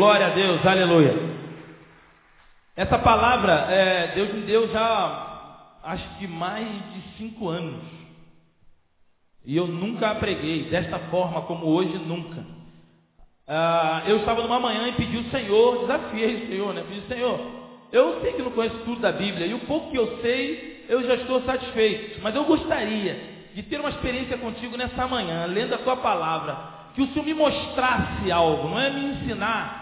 Glória a Deus, aleluia. Essa palavra é, Deus me deu já acho que mais de cinco anos. E eu nunca a preguei desta forma como hoje, nunca. Ah, eu estava numa manhã e pedi o Senhor, desafiei o Senhor, né? Pedi, Senhor, eu sei que não conheço tudo da Bíblia, e o pouco que eu sei, eu já estou satisfeito. Mas eu gostaria de ter uma experiência contigo nessa manhã, lendo a tua palavra. Que o Senhor me mostrasse algo, não é me ensinar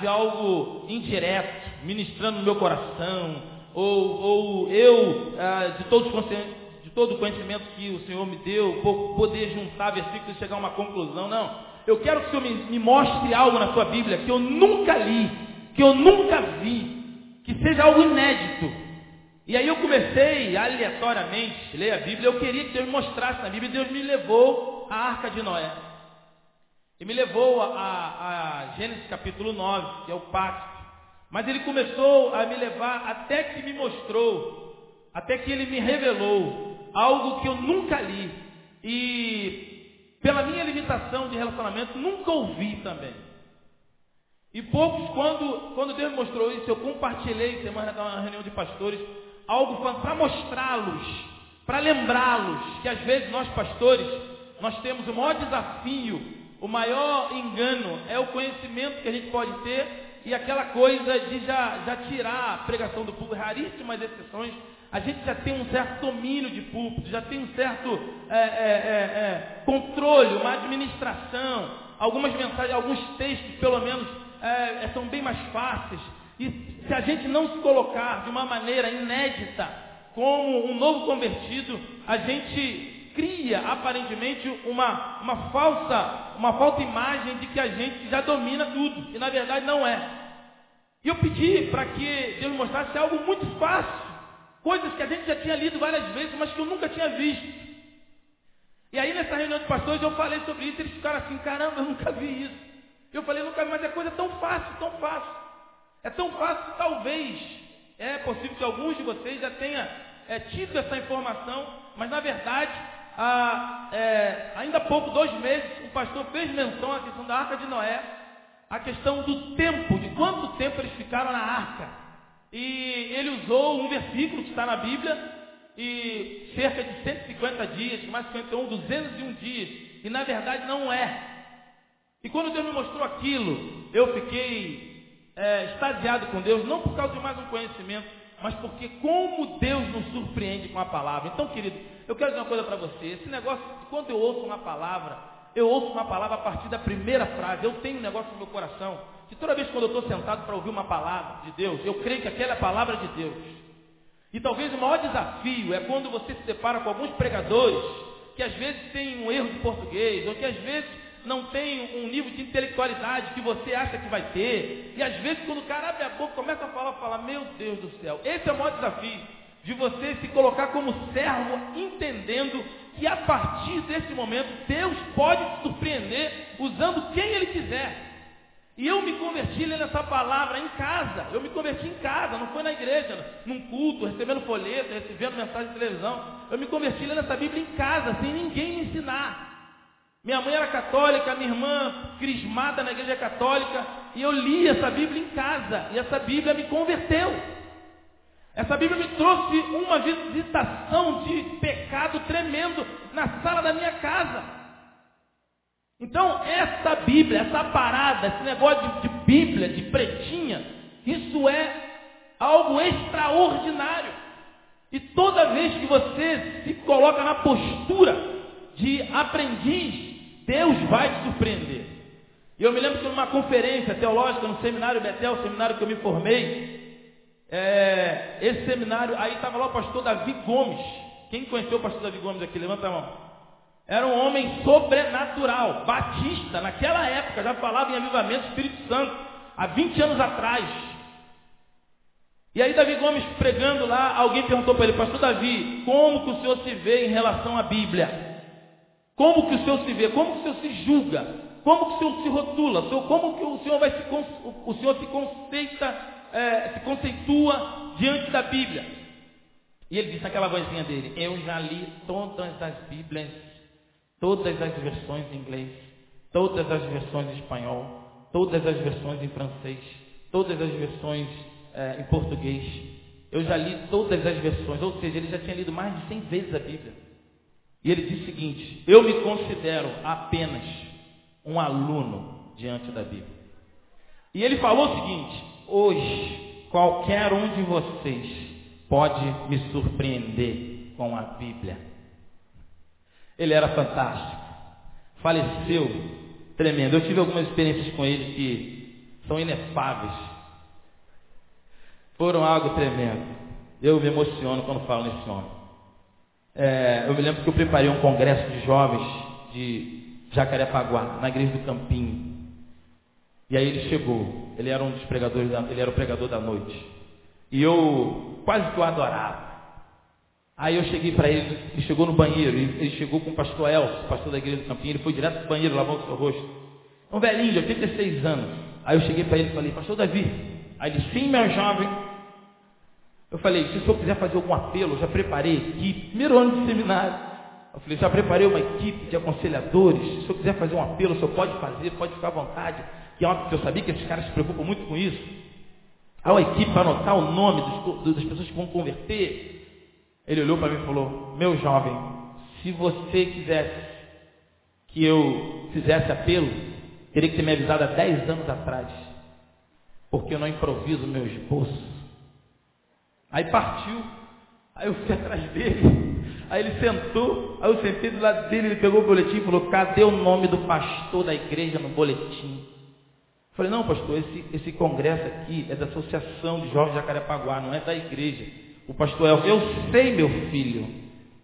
de algo indireto, ministrando no meu coração, ou, ou eu, de, todos, de todo o conhecimento que o Senhor me deu, poder juntar versículos e chegar a uma conclusão. Não. Eu quero que o Senhor me, me mostre algo na sua Bíblia que eu nunca li, que eu nunca vi, que seja algo inédito. E aí eu comecei aleatoriamente a ler a Bíblia. Eu queria que Deus mostrasse na Bíblia. Deus me levou à Arca de Noé. E me levou a, a, a Gênesis capítulo 9, que é o pacto. Mas ele começou a me levar até que me mostrou, até que ele me revelou algo que eu nunca li. E pela minha limitação de relacionamento, nunca ouvi também. E poucos, quando, quando Deus mostrou isso, eu compartilhei semana uma reunião de pastores, algo para mostrá-los, para lembrá-los, que às vezes nós pastores, nós temos o maior desafio o maior engano é o conhecimento que a gente pode ter e aquela coisa de já, já tirar a pregação do público, raríssimas exceções, a gente já tem um certo domínio de púlpito, já tem um certo é, é, é, é controle, uma administração, algumas mensagens, alguns textos, pelo menos, é, é, são bem mais fáceis. E se a gente não se colocar de uma maneira inédita, como um novo convertido, a gente cria aparentemente uma, uma falsa, uma falsa imagem de que a gente já domina tudo, e na verdade não é. E eu pedi para que Deus mostrasse algo muito fácil, coisas que a gente já tinha lido várias vezes, mas que eu nunca tinha visto. E aí nessa reunião de pastores eu falei sobre isso, eles ficaram assim, caramba, eu nunca vi isso. Eu falei, nunca vi, mas é coisa tão fácil, tão fácil. É tão fácil talvez, é possível que alguns de vocês já tenham é, tido essa informação, mas na verdade é, ainda há pouco, dois meses, o pastor fez menção à questão da arca de Noé, a questão do tempo, de quanto tempo eles ficaram na arca. E ele usou um versículo que está na Bíblia, e cerca de 150 dias, mais 51, 201 dias, e na verdade não é. E quando Deus me mostrou aquilo, eu fiquei é, extasiado com Deus, não por causa de mais um conhecimento, mas porque como Deus nos surpreende com a palavra. Então, querido, eu quero dizer uma coisa para você. Esse negócio, quando eu ouço uma palavra, eu ouço uma palavra a partir da primeira frase. Eu tenho um negócio no meu coração, que toda vez quando eu estou sentado para ouvir uma palavra de Deus, eu creio que aquela é a palavra de Deus. E talvez o maior desafio é quando você se depara com alguns pregadores que às vezes têm um erro de português, ou que às vezes não tem um nível de intelectualidade que você acha que vai ter. E às vezes quando o cara abre a boca, começa a falar, fala, meu Deus do céu, esse é o maior desafio de você se colocar como servo, entendendo que a partir desse momento Deus pode te surpreender usando quem Ele quiser. E eu me converti lendo essa palavra em casa. Eu me converti em casa, não foi na igreja, num culto, recebendo folheto, recebendo mensagem de televisão. Eu me converti lendo essa Bíblia em casa, sem ninguém me ensinar. Minha mãe era católica, minha irmã crismada na igreja católica, e eu li essa Bíblia em casa, e essa Bíblia me converteu. Essa Bíblia me trouxe uma visitação de pecado tremendo na sala da minha casa. Então, essa Bíblia, essa parada, esse negócio de, de Bíblia, de pretinha, isso é algo extraordinário. E toda vez que você se coloca na postura de aprendiz, Deus vai te surpreender. E eu me lembro que numa conferência teológica no seminário Betel, seminário que eu me formei, é, esse seminário, aí estava lá o pastor Davi Gomes. Quem conheceu o pastor Davi Gomes aqui? Levanta a mão. Era um homem sobrenatural, batista, naquela época, já falava em avivamento Espírito Santo, há 20 anos atrás. E aí Davi Gomes pregando lá, alguém perguntou para ele, pastor Davi, como que o senhor se vê em relação à Bíblia? Como que o senhor se vê? Como que o senhor se julga? Como que o senhor se rotula? Como que o senhor vai se, o senhor se conceita é, se conceitua diante da Bíblia. E ele disse aquela vozinha dele: Eu já li todas as Bíblias, todas as versões em inglês, todas as versões em espanhol, todas as versões em francês, todas as versões é, em português. Eu já li todas as versões, ou seja, ele já tinha lido mais de 100 vezes a Bíblia. E ele diz o seguinte: Eu me considero apenas um aluno diante da Bíblia. E ele falou o seguinte: Hoje, qualquer um de vocês pode me surpreender com a Bíblia. Ele era fantástico. Faleceu tremendo. Eu tive algumas experiências com ele que são inefáveis. Foram algo tremendo. Eu me emociono quando falo nesse homem. É, eu me lembro que eu preparei um congresso de jovens de Jacarepaguá, na igreja do Campinho. E aí ele chegou. Ele era um dos pregadores, da, ele era o pregador da noite. E eu quase que o adorava. Aí eu cheguei para ele, ele chegou no banheiro, ele chegou com o pastor Elcio, pastor da igreja do Campinho, ele foi direto para o banheiro, lavou o seu rosto. Um velhinho de 86 anos. Aí eu cheguei para ele e falei, pastor Davi. Aí ele, sim, meu jovem. Eu falei, se o senhor quiser fazer algum apelo, eu já preparei equipe, primeiro ano de seminário. Eu falei, já preparei uma equipe de aconselhadores, se o senhor quiser fazer um apelo, o senhor pode fazer, pode ficar à vontade. Que é óbvio que eu sabia que esses caras se preocupam muito com isso. Há uma equipe para anotar o nome dos, das pessoas que vão converter. Ele olhou para mim e falou: Meu jovem, se você quisesse que eu fizesse apelo, teria que ter me avisado há 10 anos atrás, porque eu não improviso meu esboço. Aí partiu, aí eu fui atrás dele, aí ele sentou, aí eu sentei do lado dele, ele pegou o boletim e falou: Cadê o nome do pastor da igreja no boletim? Falei: Não, pastor, esse, esse congresso aqui é da Associação de Jovens de Jacarepaguá, não é da igreja. O pastor Elcio, eu sei, meu filho.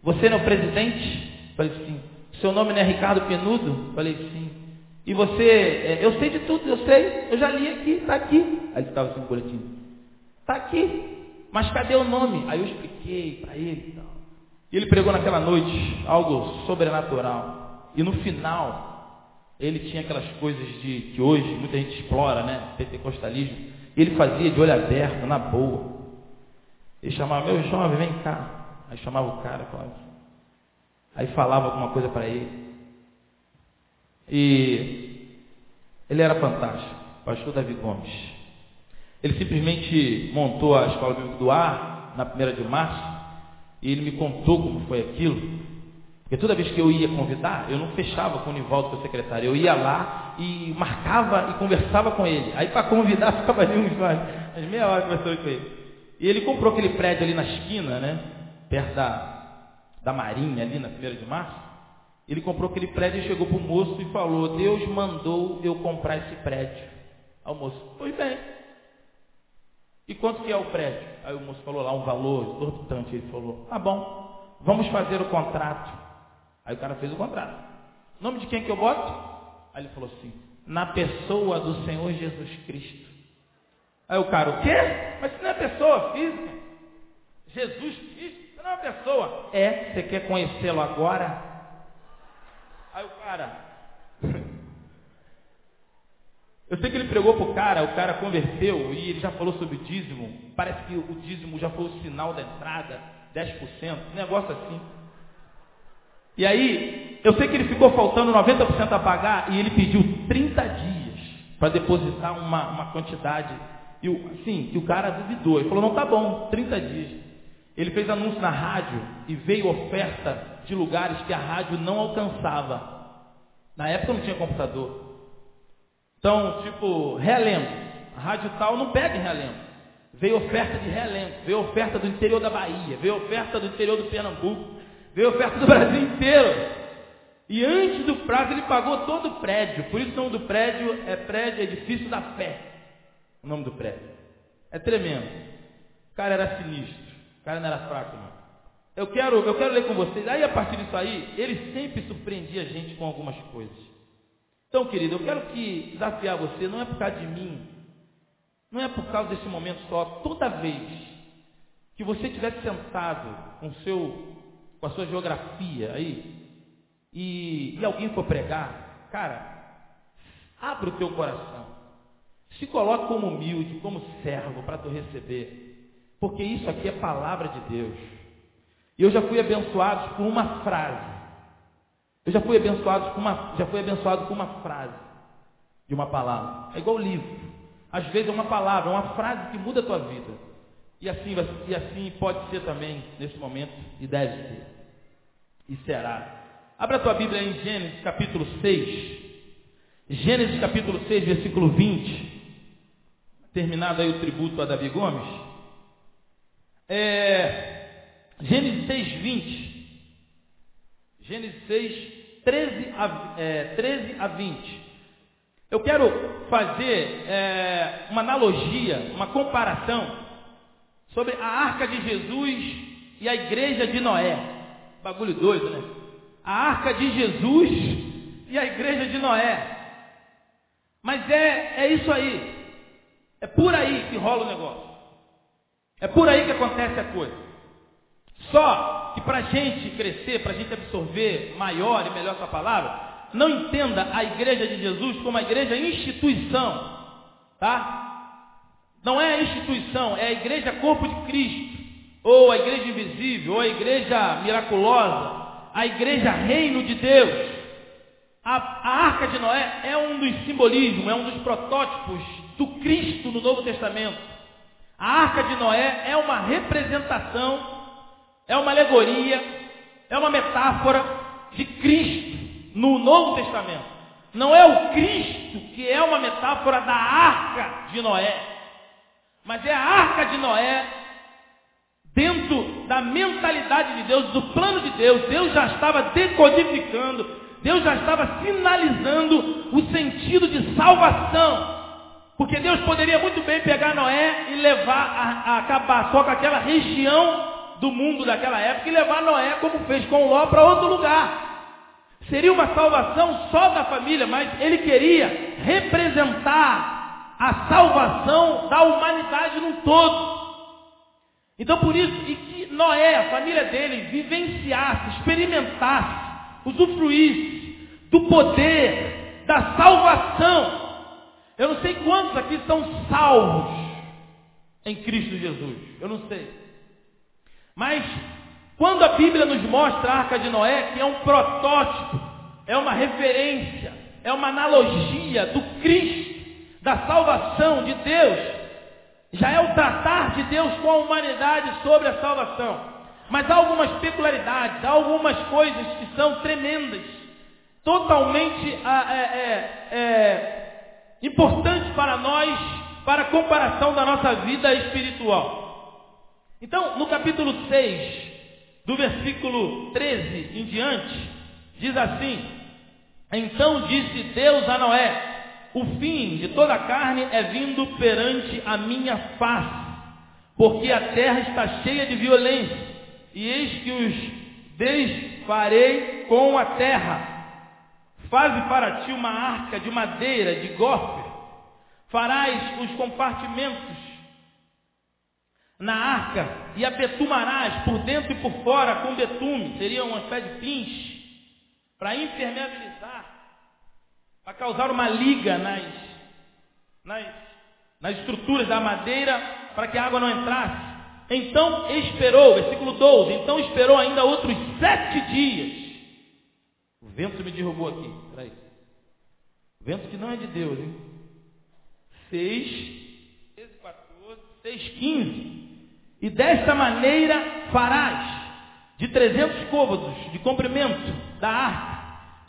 Você não é o presidente? Falei, sim. Seu nome não é Ricardo Penudo? Falei, sim. E você, é, eu sei de tudo, eu sei, eu já li aqui, está aqui. Aí ele estava assim boletim. Está aqui. Mas cadê o nome? Aí eu expliquei para ele e tal. E ele pregou naquela noite algo sobrenatural. E no final, ele tinha aquelas coisas de que hoje muita gente explora, né? Pentecostalismo. Ele fazia de olho aberto, na boa. Ele chamava, meu jovem, vem cá. Aí chamava o cara, falava. Aí falava alguma coisa para ele. E ele era fantástico, pastor Davi Gomes. Ele simplesmente montou a escola bíblica do ar na primeira de março e ele me contou como foi aquilo. Porque toda vez que eu ia convidar, eu não fechava com o Nivaldo, que é o secretário. Eu ia lá e marcava e conversava com ele. Aí para convidar, ficava ali uns, umas meia hora conversando com ele. E ele comprou aquele prédio ali na esquina, né? Perto da, da Marinha, ali na 1 de março. Ele comprou aquele prédio e chegou para o moço e falou: Deus mandou eu comprar esse prédio. Aí o moço, pois bem. E quanto que é o prédio? Aí o moço falou lá um valor exorbitante. Ele falou: Tá bom, vamos fazer o contrato. Aí o cara fez o contrato. Nome de quem que eu boto? Aí ele falou assim: Na pessoa do Senhor Jesus Cristo. Aí o cara, o quê? Mas isso não é pessoa física. Jesus Cristo, isso não é uma pessoa. É, você quer conhecê-lo agora? Aí o cara. Eu sei que ele pregou para o cara, o cara converteu e ele já falou sobre dízimo. Parece que o dízimo já foi o sinal da entrada, 10%, um negócio assim. E aí, eu sei que ele ficou faltando 90% a pagar e ele pediu 30 dias para depositar uma, uma quantidade e o, assim, que o cara duvidou. Ele falou, não, tá bom, 30 dias. Ele fez anúncio na rádio e veio oferta de lugares que a rádio não alcançava. Na época não tinha computador. Então, tipo, relento. A rádio tal não pega em relento. Veio oferta de relento, veio oferta do interior da Bahia, veio oferta do interior do Pernambuco, veio oferta do Brasil inteiro. E antes do prazo ele pagou todo o prédio. Por isso o nome do prédio é prédio edifício da fé o nome do prédio. É tremendo. O cara era sinistro. O cara não era fraco, não. Eu quero, eu quero ler com vocês. Aí, a partir disso aí, ele sempre surpreendia a gente com algumas coisas. Então, querido, eu quero que desafiar você, não é por causa de mim, não é por causa desse momento só. Toda vez que você estiver sentado com, seu, com a sua geografia aí, e, e alguém for pregar, cara, abra o teu coração. Se coloque como humilde, como servo para tu receber. Porque isso aqui é palavra de Deus. E eu já fui abençoado com uma frase. Eu já fui abençoado com uma, já fui abençoado com uma frase. de uma palavra. É igual livro. Às vezes é uma palavra, é uma frase que muda a tua vida. E assim, e assim pode ser também nesse momento, e deve ser. E será. Abra a tua Bíblia em Gênesis capítulo 6. Gênesis capítulo 6, versículo 20. Terminado aí o tributo a Davi Gomes. É, Gênesis 6, 20. Gênesis 6, 13 a, é, 13 a 20. Eu quero fazer é, uma analogia, uma comparação sobre a arca de Jesus e a igreja de Noé. Bagulho doido, né? A arca de Jesus e a igreja de Noé. Mas é, é isso aí. É por aí que rola o negócio. É por aí que acontece a coisa. Só que para a gente crescer, para a gente absorver maior e melhor essa palavra, não entenda a igreja de Jesus como a igreja instituição, tá? Não é a instituição, é a igreja corpo de Cristo, ou a igreja invisível, ou a igreja miraculosa, a igreja reino de Deus. A, a arca de Noé é um dos simbolismos, é um dos protótipos do Cristo no Novo Testamento. A arca de Noé é uma representação, é uma alegoria, é uma metáfora de Cristo no Novo Testamento. Não é o Cristo que é uma metáfora da arca de Noé. Mas é a arca de Noé, dentro da mentalidade de Deus, do plano de Deus. Deus já estava decodificando, Deus já estava sinalizando o sentido de salvação. Porque Deus poderia muito bem pegar Noé e levar a, a acabar só com aquela região do mundo daquela época e levar Noé, como fez com Ló, para outro lugar. Seria uma salvação só da família, mas ele queria representar a salvação da humanidade num todo. Então por isso, e que Noé, a família dele, vivenciasse, experimentasse, usufruísse do poder da salvação. Eu não sei quantos aqui são salvos em Cristo Jesus. Eu não sei. Mas quando a Bíblia nos mostra a arca de Noé, que é um protótipo, é uma referência, é uma analogia do Cristo da salvação de Deus, já é o tratar de Deus com a humanidade sobre a salvação. Mas há algumas peculiaridades, há algumas coisas que são tremendas, totalmente ah, é, é, é, importantes para nós, para a comparação da nossa vida espiritual. Então, no capítulo 6, do versículo 13 em diante, diz assim: Então disse Deus a Noé: o fim de toda a carne é vindo perante a minha face, porque a terra está cheia de violência, e eis que os desfarei com a terra. Faze para ti uma arca de madeira, de gofre, farás os compartimentos na arca e a betumarás por dentro e por fora com betume, seria uma espécie de pinche, para impermeabilizar para causar uma liga nas, nas, nas estruturas da madeira para que a água não entrasse. Então esperou, versículo 12, então esperou ainda outros sete dias. O vento me derrubou aqui, peraí. Vento que não é de Deus, hein? 6, 13, 14, 6, 15. E desta maneira farás de 300 côvados de comprimento da arca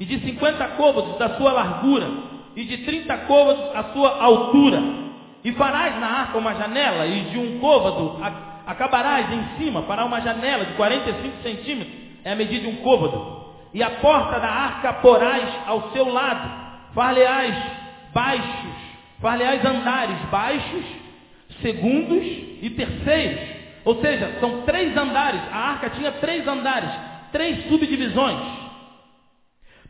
e de 50 côvados da sua largura, e de 30 côvados a sua altura. E farás na arca uma janela, e de um côvado acabarás em cima para uma janela de 45 centímetros, é a medida de um côvado. E a porta da arca porás ao seu lado, far-lhe-ás baixos, far-lhe-ás andares baixos, segundos e terceiros. Ou seja, são três andares. A arca tinha três andares, três subdivisões.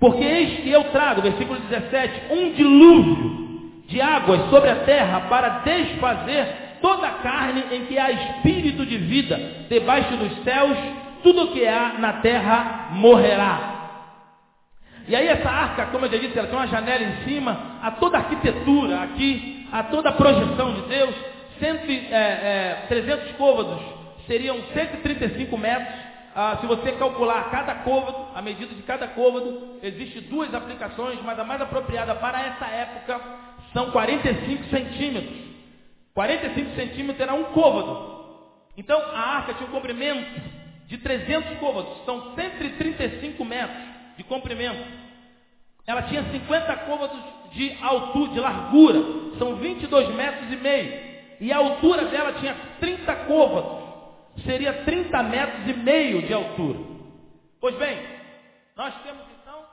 Porque eis que eu trago, versículo 17, um dilúvio de águas sobre a terra para desfazer toda a carne em que há espírito de vida. Debaixo dos céus, tudo o que há na terra morrerá. E aí essa arca, como eu já disse, ela tem uma janela em cima, a toda a arquitetura aqui, a toda a projeção de Deus, 100, é, é, 300 côvados seriam 135 metros, ah, se você calcular cada côvado, a medida de cada côvado, existe duas aplicações, mas a mais apropriada para essa época são 45 centímetros. 45 centímetros era um côvado. Então a arca tinha um comprimento de 300 côvados, são 135 metros de comprimento. Ela tinha 50 côvados de altura, de largura, são 22 metros e meio. E a altura dela tinha 30 côvados seria 30 metros e meio de altura. Pois bem, nós temos então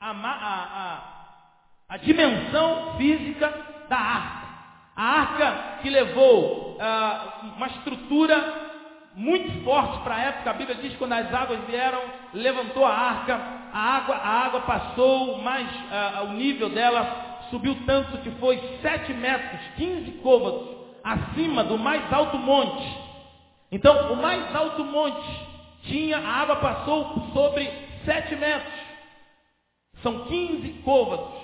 a, a, a, a dimensão física da arca. A arca que levou uh, uma estrutura muito forte para a época. A Bíblia diz que quando as águas vieram, levantou a arca, a água, a água passou mais uh, o nível dela, subiu tanto que foi 7 metros, 15 côvados, acima do mais alto monte. Então, o mais alto monte tinha, a água passou sobre 7 metros. São 15 côvados.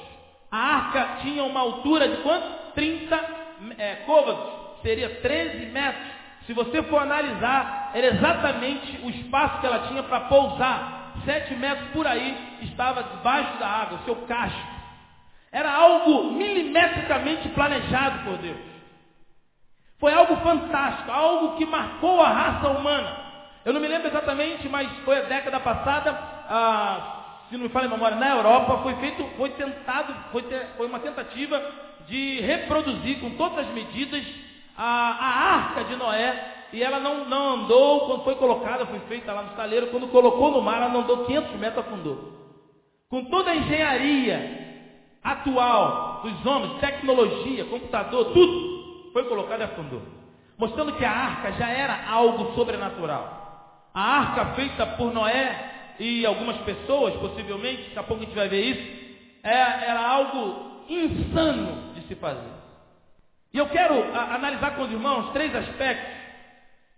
A arca tinha uma altura de quanto? 30 é, côvados. Seria 13 metros. Se você for analisar, era exatamente o espaço que ela tinha para pousar. 7 metros por aí estava debaixo da água, seu casco. Era algo milimetricamente planejado por Deus. Foi algo fantástico, algo que marcou a raça humana. Eu não me lembro exatamente, mas foi a década passada, ah, se não me falha a memória, na Europa foi feito, foi tentado, foi, ter, foi uma tentativa de reproduzir com todas as medidas a, a arca de Noé. E ela não, não andou, quando foi colocada, foi feita lá no estaleiro, quando colocou no mar, ela não andou 500 metros, afundou. Com toda a engenharia atual dos homens, tecnologia, computador, tudo, foi colocado e afundou. Mostrando que a arca já era algo sobrenatural. A arca feita por Noé e algumas pessoas, possivelmente, daqui a pouco a gente vai ver isso, é, era algo insano de se fazer. E eu quero analisar com os irmãos três aspectos.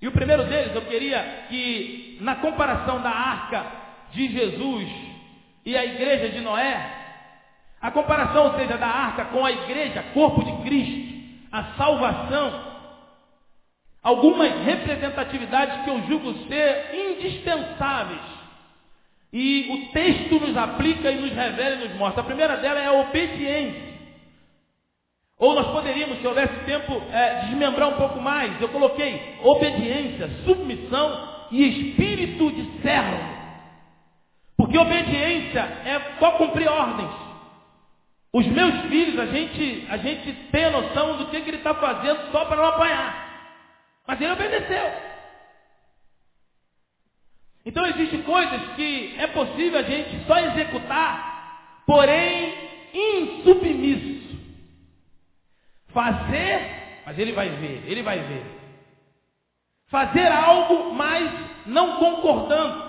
E o primeiro deles, eu queria que, na comparação da arca de Jesus e a igreja de Noé, a comparação, ou seja, da arca com a igreja, corpo de Cristo, a salvação, algumas representatividades que eu julgo ser indispensáveis. E o texto nos aplica e nos revela e nos mostra. A primeira dela é a obediência. Ou nós poderíamos, se houvesse tempo, é, desmembrar um pouco mais. Eu coloquei obediência, submissão e espírito de servo. Porque obediência é só cumprir ordens. Os meus filhos, a gente, a gente tem a noção do que, que ele está fazendo só para não apanhar. Mas ele obedeceu. Então existem coisas que é possível a gente só executar, porém insubmisso. Fazer, mas ele vai ver, ele vai ver. Fazer algo, mas não concordando.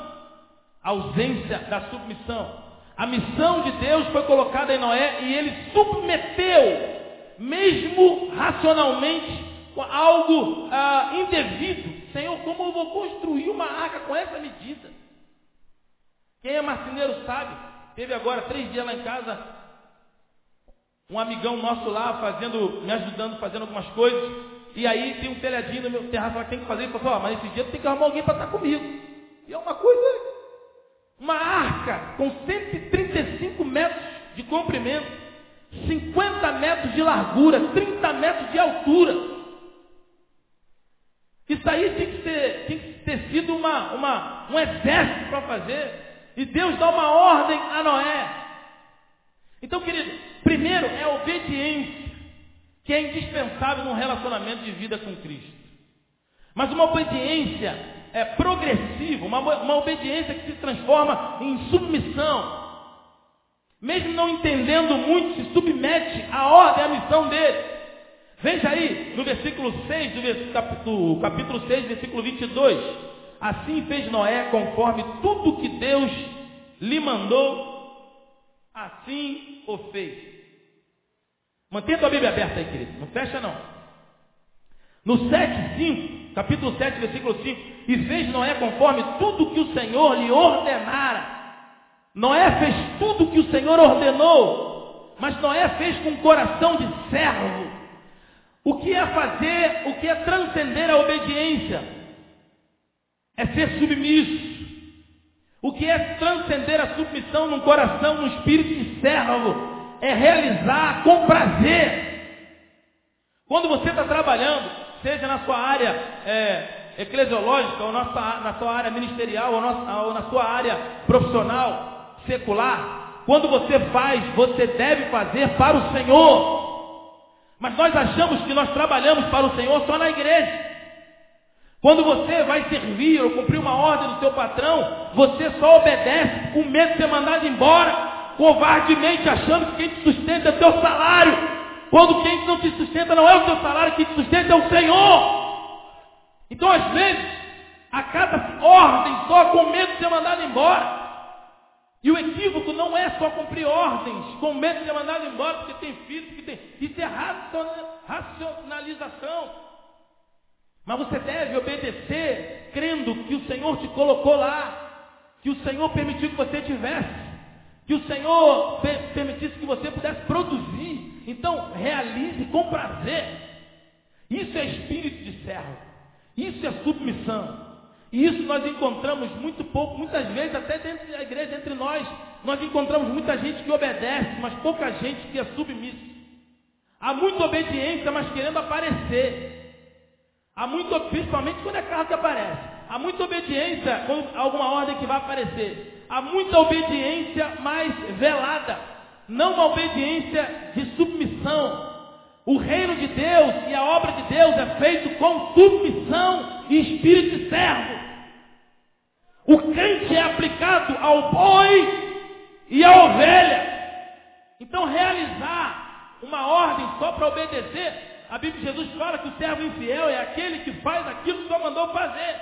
A ausência da submissão. A missão de Deus foi colocada em Noé e ele submeteu, mesmo racionalmente, algo ah, indevido. Senhor, como eu vou construir uma arca com essa medida? Quem é marceneiro sabe. Teve agora três dias lá em casa, um amigão nosso lá fazendo, me ajudando, fazendo algumas coisas. E aí tem um telhadinho no meu terraço lá que tem que fazer. Ele falou, oh, mas esse dia tem que arrumar alguém para estar comigo. E é uma coisa uma arca com 135 metros de comprimento, 50 metros de largura, 30 metros de altura. Isso aí tem que que ter sido uma, uma, um exército para fazer. E Deus dá uma ordem a Noé. Então, querido, primeiro é a obediência, que é indispensável num relacionamento de vida com Cristo. Mas uma obediência é, progressivo, uma, uma obediência que se transforma em submissão. Mesmo não entendendo muito, se submete à ordem, à missão dele. Veja aí, no versículo 6 do capítulo, capítulo 6, versículo 22. Assim fez Noé conforme tudo que Deus lhe mandou, assim o fez. Mantenha a Bíblia aberta aí, querido. Não fecha não. No 7, 5, capítulo 7, versículo 5, e fez Noé conforme tudo que o Senhor lhe ordenara. Noé fez tudo que o Senhor ordenou, mas Noé fez com coração de servo. O que é fazer, o que é transcender a obediência? é ser submisso. O que é transcender a submissão num coração, num espírito de servo, é realizar com prazer. Quando você está trabalhando, seja na sua área é, eclesiológica, ou na sua, na sua área ministerial, ou, na, ou na sua área profissional, secular, quando você faz, você deve fazer para o Senhor. Mas nós achamos que nós trabalhamos para o Senhor só na igreja. Quando você vai servir ou cumprir uma ordem do seu patrão, você só obedece com medo de ser mandado embora, covardemente achando que quem te sustenta é teu salário. Quando quem não te sustenta não é o teu salário, quem te sustenta é o Senhor. Então, às vezes, acata ordem só com medo de ser mandado embora. E o equívoco não é só cumprir ordens com medo de ser mandado embora porque tem filho, porque tem. Isso é racionalização. Mas você deve obedecer crendo que o Senhor te colocou lá, que o Senhor permitiu que você tivesse, que o Senhor permitisse que você pudesse produzir. Então, realize com prazer. Isso é espírito de servo. Isso é submissão. E isso nós encontramos muito pouco, muitas vezes até dentro da igreja, entre nós, nós encontramos muita gente que obedece, mas pouca gente que é submissa. Há muita obediência, mas querendo aparecer. Há muito, principalmente quando é carro que aparece. Há muita obediência quando alguma ordem que vai aparecer. Há muita obediência mais velada. Não uma obediência de submissão. O reino de Deus e a obra de Deus é feito com submissão e espírito de servo. O crente é aplicado ao boi e à ovelha. Então realizar uma ordem só para obedecer a Bíblia de Jesus fala que o servo infiel é aquele que faz aquilo que o mandou fazer.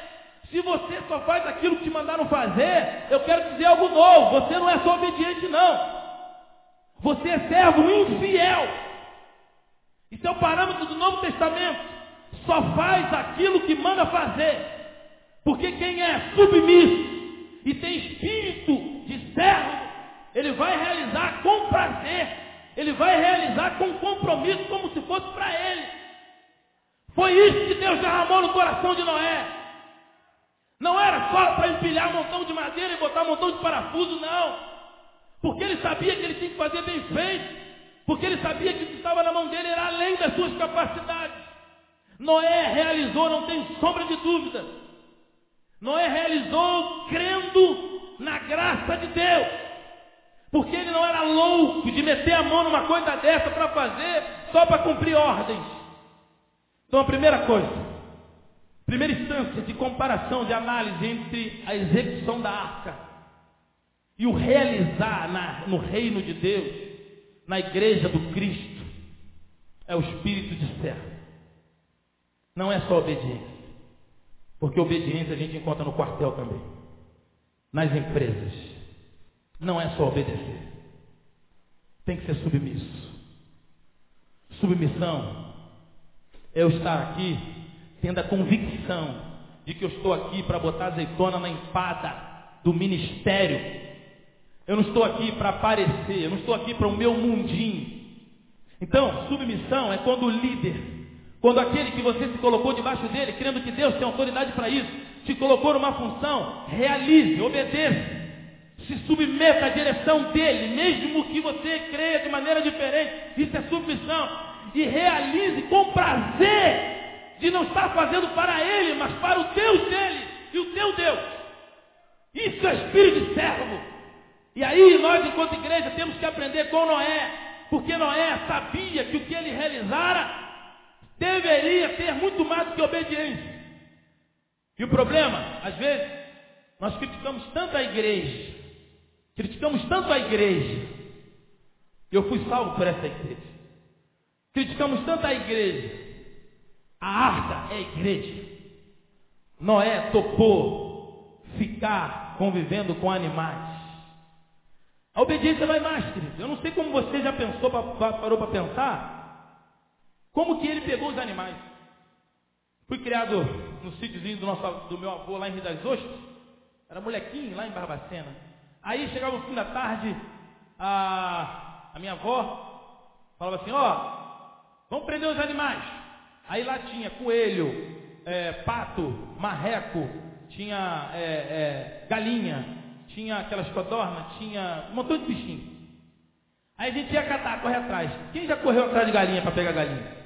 Se você só faz aquilo que te mandaram fazer, eu quero dizer algo novo. Você não é só obediente, não. Você é servo infiel. Isso é o parâmetro do Novo Testamento. Só faz aquilo que manda fazer. Porque quem é submisso e tem espírito de servo, ele vai realizar com prazer ele vai realizar com compromisso, como se fosse para ele. Foi isso que Deus derramou no coração de Noé. Não era só para empilhar um montão de madeira e botar um montão de parafuso, não. Porque ele sabia que ele tinha que fazer bem feito. Porque ele sabia que o que estava na mão dele era além das suas capacidades. Noé realizou, não tem sombra de dúvida. Noé realizou crendo na graça de Deus. Porque ele não era louco de meter a mão numa coisa dessa para fazer só para cumprir ordens. Então a primeira coisa, primeira instância de comparação, de análise entre a execução da arca e o realizar na, no reino de Deus, na igreja do Cristo, é o espírito de servo. Não é só obediência. Porque obediência a gente encontra no quartel também. Nas empresas não é só obedecer. Tem que ser submisso. Submissão é eu estar aqui tendo a convicção de que eu estou aqui para botar azeitona na empada do ministério. Eu não estou aqui para aparecer, eu não estou aqui para o meu mundinho. Então, submissão é quando o líder, quando aquele que você se colocou debaixo dele, crendo que Deus tem autoridade para isso, te colocou numa função, realize, obedeça se submeta à direção dele, mesmo que você creia de maneira diferente, isso é submissão, e realize com prazer de não estar fazendo para ele, mas para o Deus dele e o teu Deus. Isso é espírito de servo. E aí nós, enquanto igreja, temos que aprender com Noé, porque Noé sabia que o que ele realizara deveria ter muito mais do que obediência. E o problema, às vezes, nós criticamos tanto a igreja, Criticamos tanto a igreja. Eu fui salvo por essa igreja. Criticamos tanto a igreja. A arca é a igreja. Noé topou ficar convivendo com animais. A obediência vai mais, querido. Eu não sei como você já pensou, parou para pensar, como que ele pegou os animais. Fui criado no sítiozinho do, do meu avô lá em Rio das Ostras. Era molequinho lá em Barbacena. Aí chegava o fim da tarde, a, a minha avó falava assim, ó, oh, vamos prender os animais. Aí lá tinha coelho, é, pato, marreco, tinha é, é, galinha, tinha aquelas codornas, tinha um montão de bichinho. Aí a gente ia catar, correr atrás. Quem já correu atrás de galinha para pegar galinha?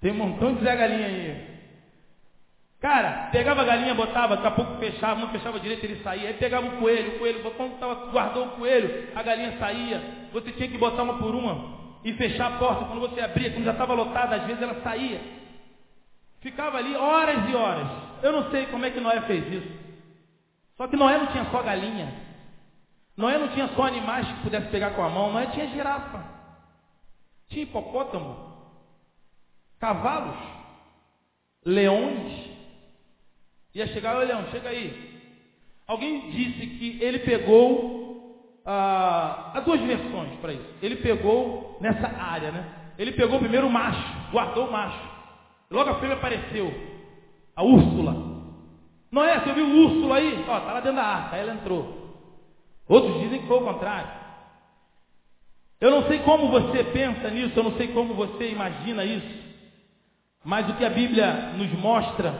Tem um montão de Zé Galinha aí. Cara, pegava a galinha, botava, daqui a pouco fechava, não fechava direito, ele saía. Aí pegava o coelho, o coelho, quando tava, guardou o coelho, a galinha saía. Você tinha que botar uma por uma e fechar a porta. Quando você abria, quando já estava lotada, às vezes ela saía. Ficava ali horas e horas. Eu não sei como é que Noé fez isso. Só que Noé não tinha só galinha. Noé não tinha só animais que pudesse pegar com a mão. Noé tinha girafa. Tinha hipopótamo. Cavalos. Leões. Ia chegar, o leão, chega aí. Alguém disse que ele pegou ah, há duas versões para isso. Ele pegou nessa área, né? Ele pegou primeiro o macho, guardou o macho. Logo a fêmea apareceu. A Úrsula. Noé, você viu o Úrsula aí? Ó, tá lá dentro da arca, aí ela entrou. Outros dizem que foi o contrário. Eu não sei como você pensa nisso, eu não sei como você imagina isso. Mas o que a Bíblia nos mostra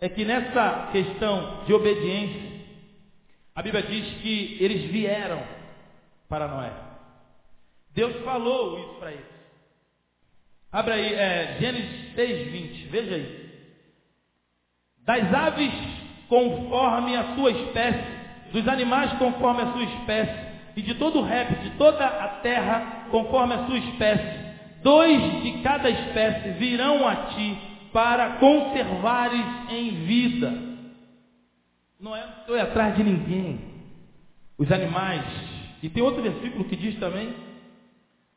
é que nessa questão de obediência, a Bíblia diz que eles vieram para Noé. Deus falou isso para eles. Abra aí, é, Gênesis 6, 20, veja aí. Das aves conforme a sua espécie, dos animais conforme a sua espécie, e de todo o réptil, de toda a terra conforme a sua espécie, dois de cada espécie virão a ti para conservares em vida. Não é estou atrás de ninguém. Os animais. E tem outro versículo que diz também,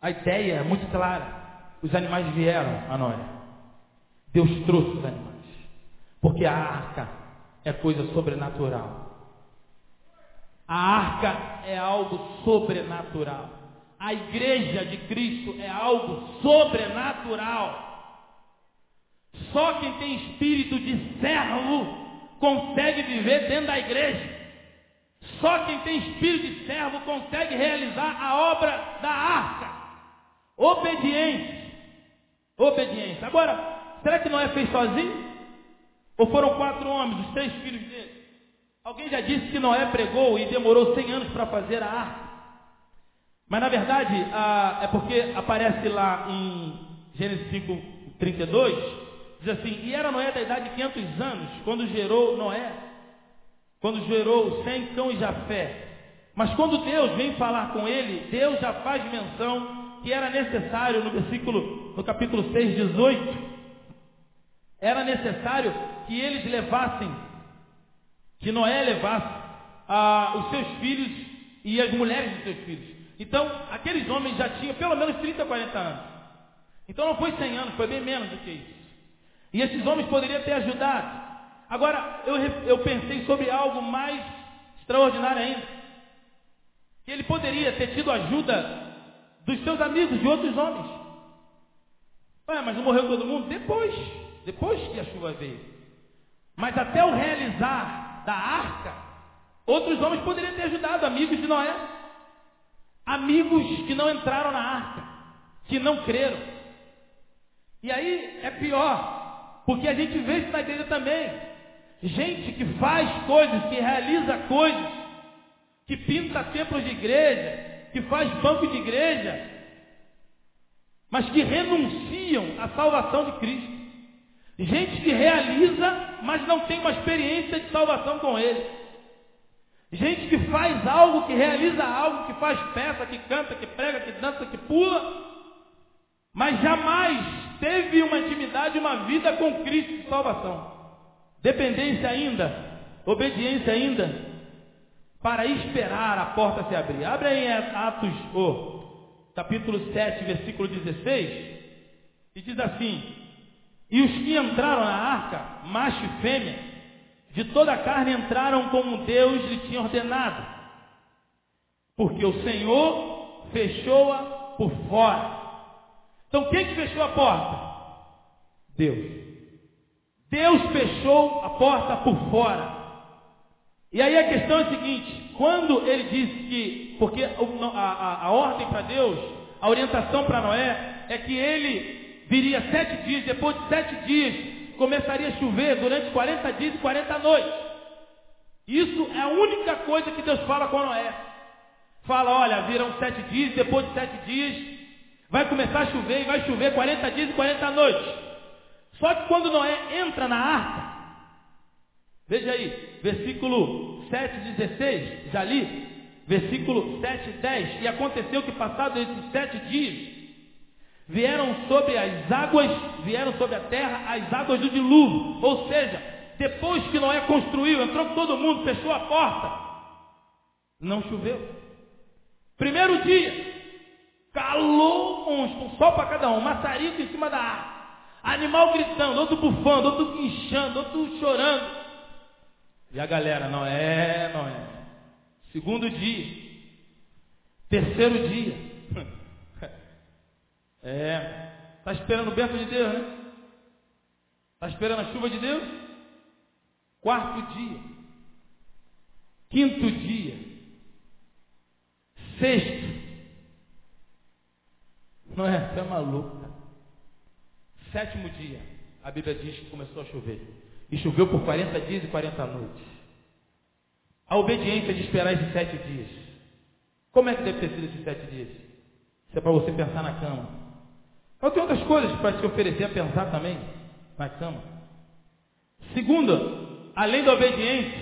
a ideia é muito clara. Os animais vieram a Noé. Deus trouxe os animais. Porque a arca é coisa sobrenatural. A arca é algo sobrenatural. A igreja de Cristo é algo sobrenatural. Só quem tem espírito de servo consegue viver dentro da igreja. Só quem tem espírito de servo consegue realizar a obra da arca. Obediência. Obediência. Agora, será que Noé fez sozinho? Ou foram quatro homens, os três filhos dele? Alguém já disse que Noé pregou e demorou 100 anos para fazer a arca. Mas na verdade, é porque aparece lá em Gênesis 5, 32, Diz assim, e era Noé da idade de 500 anos, quando gerou Noé, quando gerou Sem, Cão e Jafé. Mas quando Deus vem falar com ele, Deus já faz menção que era necessário, no versículo, no capítulo 6, 18, era necessário que eles levassem, que Noé levasse ah, os seus filhos e as mulheres dos seus filhos. Então, aqueles homens já tinham pelo menos 30, 40 anos. Então não foi 100 anos, foi bem menos do que isso. E esses homens poderiam ter ajudado. Agora, eu, eu pensei sobre algo mais extraordinário ainda. Que ele poderia ter tido ajuda dos seus amigos, de outros homens. Ué, mas não morreu todo mundo? Depois. Depois que a chuva veio. Mas até o realizar da arca, outros homens poderiam ter ajudado, amigos de Noé. Amigos que não entraram na arca, que não creram. E aí é pior, porque a gente vê isso na igreja também. Gente que faz coisas, que realiza coisas, que pinta templos de igreja, que faz banco de igreja, mas que renunciam à salvação de Cristo. Gente que realiza, mas não tem uma experiência de salvação com Ele. Gente que faz algo, que realiza algo, que faz peça, que canta, que prega, que dança, que pula, mas jamais teve uma intimidade, uma vida com Cristo de salvação. Dependência ainda, obediência ainda, para esperar a porta se abrir. Abre aí Atos, oh, capítulo 7, versículo 16, e diz assim: E os que entraram na arca, macho e fêmea, de toda a carne entraram como Deus lhe tinha ordenado, porque o Senhor fechou-a por fora então quem que fechou a porta? Deus. Deus fechou a porta por fora. E aí a questão é a seguinte: quando ele disse que, porque a, a, a ordem para Deus, a orientação para Noé, é que ele viria sete dias, depois de sete dias, começaria a chover durante 40 dias e 40 noites. Isso é a única coisa que Deus fala com Noé. Fala, olha, virão sete dias, depois de sete dias, vai começar a chover e vai chover 40 dias e 40 noites. Só que quando Noé entra na arca, veja aí, versículo 7, 16, já li, versículo 7, 10, e aconteceu que passados esses sete dias, vieram sobre as águas, vieram sobre a terra as águas do dilúvio, ou seja, depois que Noé construiu, entrou todo mundo, fechou a porta, não choveu. Primeiro dia, calor monstro, um sol para cada um, maçarico em cima da árvore, animal gritando, outro bufando, outro guinchando, outro chorando. E a galera, não é, não é. Segundo dia, terceiro dia. É, está esperando o bento de Deus, né? Está esperando a chuva de Deus? Quarto dia. Quinto dia. Sexto. Não é? Você é maluco. Sétimo dia. A Bíblia diz que começou a chover. E choveu por 40 dias e 40 noites. A obediência de esperar esses sete dias. Como é que deve ter sido esses sete dias? Isso é para você pensar na cama. Eu tenho outras coisas para te oferecer a pensar também na cama. Segunda, além da obediência,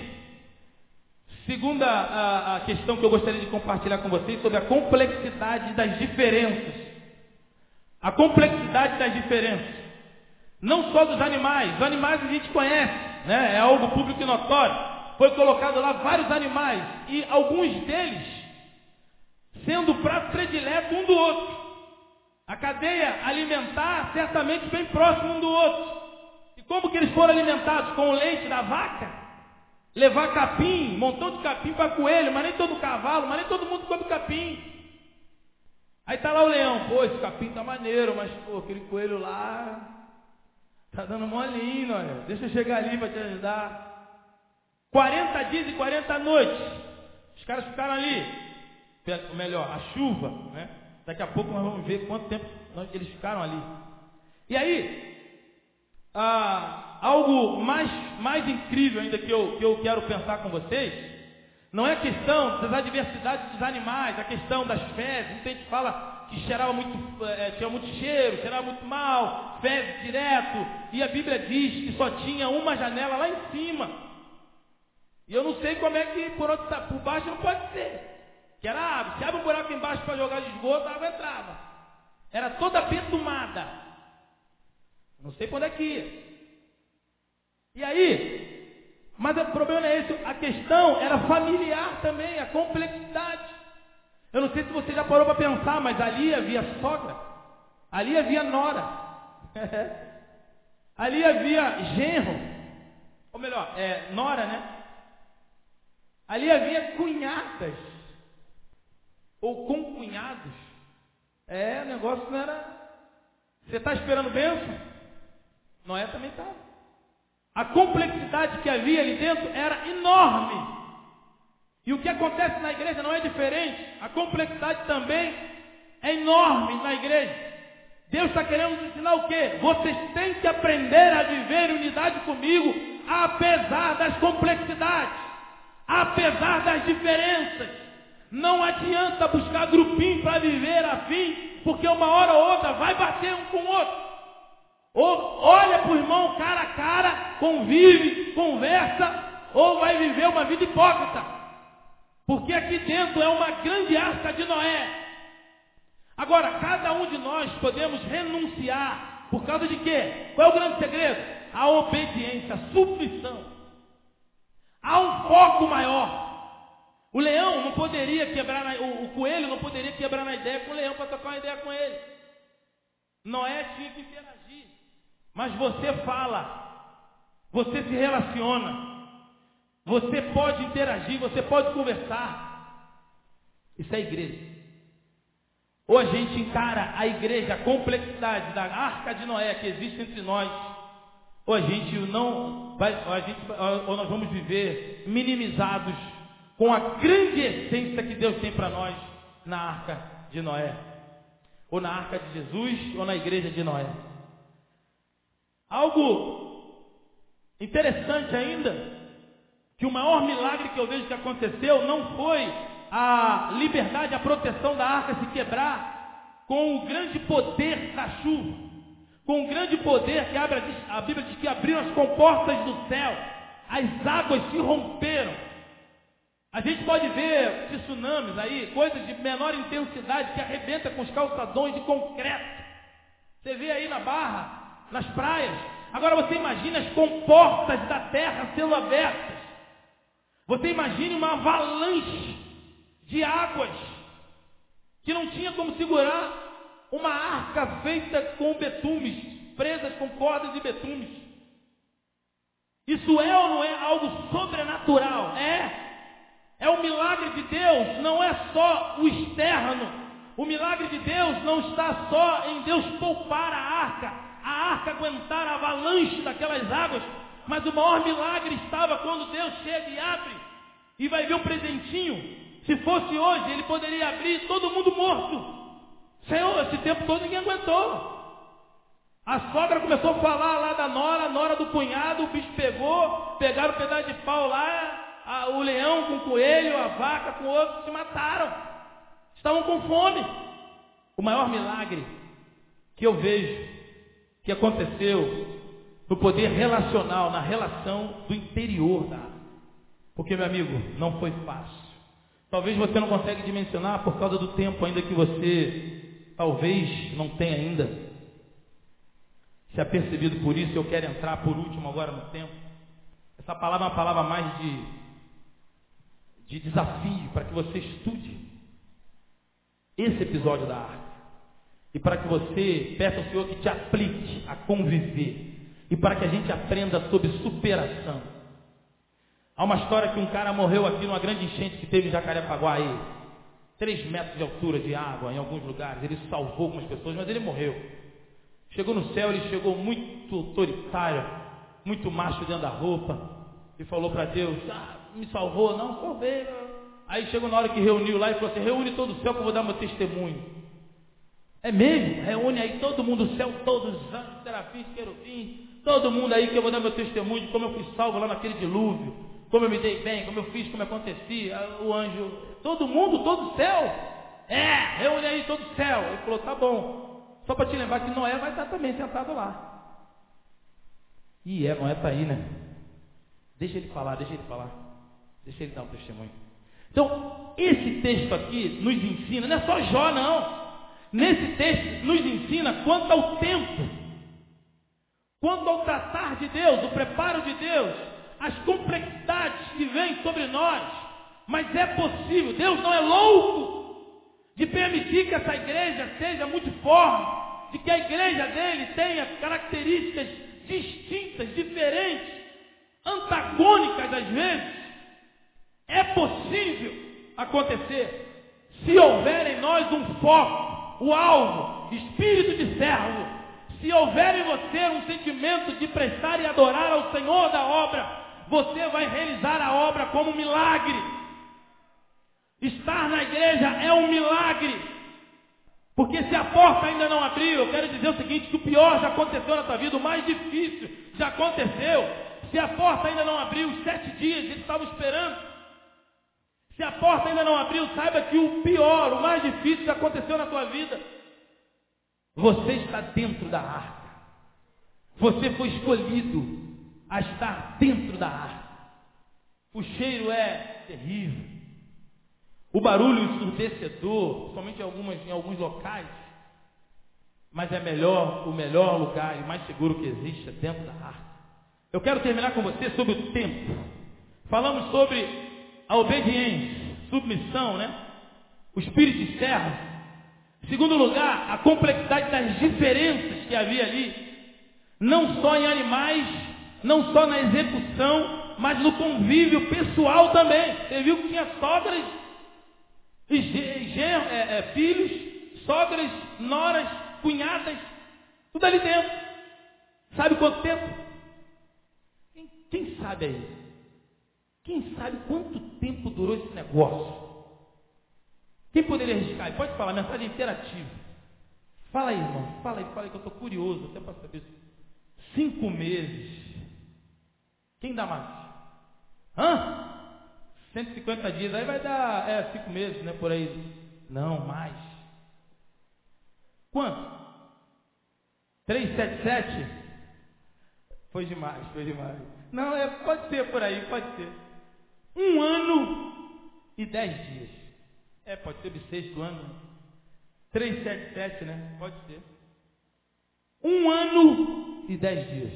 segunda a, a questão que eu gostaria de compartilhar com vocês sobre a complexidade das diferenças. A complexidade das diferenças. Não só dos animais. Os animais a gente conhece, né? é algo público e notório. Foi colocado lá vários animais e alguns deles sendo o prato predileto um do outro. A cadeia alimentar certamente bem próximo um do outro. E como que eles foram alimentados? Com o leite da vaca? Levar capim, montão de capim para coelho, mas nem todo cavalo, mas nem todo mundo come capim. Aí tá lá o leão, pô, esse capim tá maneiro, mas pô, aquele coelho lá tá dando molinho, olha. Deixa eu chegar ali para te ajudar. 40 dias e 40 noites. Os caras ficaram ali. Ou melhor, a chuva, né? Daqui a pouco nós vamos ver quanto tempo eles ficaram ali. E aí, ah, algo mais, mais incrível ainda que eu, que eu quero pensar com vocês, não é a questão das adversidades dos animais, a questão das fezes. Muita gente fala que cheirava muito, é, tinha muito cheiro, cheirava muito mal, fezes direto. E a Bíblia diz que só tinha uma janela lá em cima. E eu não sei como é que por, outro, por baixo não pode ser. Que era água. Se abre um buraco embaixo para jogar de esgoto, a água entrava. Era toda betumada. Não sei quando é que ia. E aí, mas o problema é esse, a questão era familiar também, a complexidade. Eu não sei se você já parou para pensar, mas ali havia sogra, ali havia nora, ali havia genro, ou melhor, é, nora, né? Ali havia cunhadas ou concunhados. É, o negócio não era. Você está esperando bênção? Noé também estava. A complexidade que havia ali dentro era enorme. E o que acontece na igreja não é diferente. A complexidade também é enorme na igreja. Deus está querendo nos ensinar o quê? Vocês têm que aprender a viver em unidade comigo, apesar das complexidades, apesar das diferenças. Não adianta buscar grupinho para viver afim, porque uma hora ou outra vai bater um com o outro. Ou olha para o irmão cara a cara, convive, conversa, ou vai viver uma vida hipócrita. Porque aqui dentro é uma grande arca de Noé. Agora, cada um de nós podemos renunciar. Por causa de quê? Qual é o grande segredo? A obediência, a submissão. Há um foco maior. O leão não poderia quebrar, na, o, o, coelho não poderia quebrar na ideia com o leão para tocar uma ideia com ele. Noé tinha que interagir. Mas você fala, você se relaciona, você pode interagir, você pode conversar. Isso é igreja. Ou a gente encara a igreja, a complexidade da arca de Noé que existe entre nós, ou a gente não vai, ou, a gente, ou nós vamos viver minimizados com a grande essência que Deus tem para nós na arca de Noé, ou na arca de Jesus, ou na igreja de Noé. Algo interessante ainda, que o maior milagre que eu vejo que aconteceu não foi a liberdade, a proteção da arca se quebrar com o grande poder da chuva, com o grande poder que abre, a Bíblia diz que abriram as comportas do céu, as águas se romperam. A gente pode ver tsunamis aí, coisas de menor intensidade que arrebenta com os calçadões de concreto. Você vê aí na barra, nas praias. Agora você imagina as comportas da terra sendo abertas. Você imagine uma avalanche de águas que não tinha como segurar uma arca feita com betumes, presas com cordas de betumes. Isso é ou não é algo sobrenatural? É. É o milagre de Deus, não é só o externo. O milagre de Deus não está só em Deus poupar a arca, a arca aguentar a avalanche daquelas águas, mas o maior milagre estava quando Deus chega e abre e vai ver o presentinho. Se fosse hoje, ele poderia abrir todo mundo morto. Senhor, esse tempo todo ninguém aguentou. A sogra começou a falar lá da nora, a nora do cunhado, o bicho pegou, pegaram um pedaço de pau lá, a, o leão com o coelho, a vaca com o outro, se mataram. Estavam com fome. O maior milagre que eu vejo que aconteceu no poder relacional, na relação do interior da água. Porque, meu amigo, não foi fácil. Talvez você não consiga dimensionar por causa do tempo ainda que você talvez não tenha ainda se apercebido por isso. Eu quero entrar por último agora no tempo. Essa palavra é uma palavra mais de, de desafio para que você estude esse episódio da arte. E para que você peça ao Senhor que te aplique a conviver. E para que a gente aprenda sobre superação. Há uma história que um cara morreu aqui numa grande enchente que teve em Jacarepaguá aí. Três metros de altura de água em alguns lugares. Ele salvou algumas pessoas, mas ele morreu. Chegou no céu, ele chegou muito autoritário, muito macho dentro da roupa. E falou para Deus, ah, me salvou? Não, salvei. Aí chegou na hora que reuniu lá e falou assim, reúne todo o céu que eu vou dar meu testemunho. É mesmo? Reúne aí todo mundo, o céu, todos os anjos, serafins, querubins, todo mundo aí que eu vou dar meu testemunho de como eu fui salvo lá naquele dilúvio, como eu me dei bem, como eu fiz, como acontecia, o anjo, todo mundo, todo céu. É, reúne aí todo céu. Ele falou, tá bom. Só para te lembrar que Noé vai estar também sentado lá. E é, Noé está aí, né? Deixa ele falar, deixa ele falar. Deixa ele dar um testemunho. Então, esse texto aqui nos ensina, não é só Jó, não. Nesse texto nos ensina quanto ao tempo, quanto ao tratar de Deus, o preparo de Deus, as complexidades que vêm sobre nós. Mas é possível, Deus não é louco de permitir que essa igreja seja multiforme, de que a igreja dele tenha características distintas, diferentes, antagônicas às vezes. É possível acontecer se houver em nós um foco, o alvo, espírito de servo. Se houver em você um sentimento de prestar e adorar ao Senhor da obra, você vai realizar a obra como um milagre. Estar na igreja é um milagre. Porque se a porta ainda não abriu, eu quero dizer o seguinte, que o pior já aconteceu na tua vida, o mais difícil já aconteceu. Se a porta ainda não abriu, os sete dias eles estavam esperando. Se a porta ainda não abriu, saiba que o pior, o mais difícil que aconteceu na tua vida, você está dentro da arca. Você foi escolhido a estar dentro da arca. O cheiro é terrível. O barulho ensurdecedor, somente em, em alguns locais. Mas é melhor, o melhor lugar e mais seguro que existe é dentro da arca. Eu quero terminar com você sobre o tempo. Falamos sobre a obediência, submissão, né? O espírito de servo. Segundo lugar, a complexidade das diferenças que havia ali, não só em animais, não só na execução, mas no convívio pessoal também. Você viu que tinha sogras, é, é, filhos, sogras, noras, cunhadas, tudo ali dentro. Sabe quanto tempo? Quem, quem sabe aí? Quem sabe quanto tempo durou esse negócio? Quem poderia arriscar? Pode falar, mensagem interativa. Fala aí, irmão. Fala aí, fala aí que eu estou curioso até para saber. Cinco meses. Quem dá mais? Hã? 150 dias, aí vai dar, é, 5 meses, né, por aí. Não, mais. Quanto? 377? Foi demais, foi demais. Não, é, pode ser por aí, pode ser. Um ano e dez dias. É, pode ser bissexto ano. 377, né? Pode ser. Um ano e dez dias.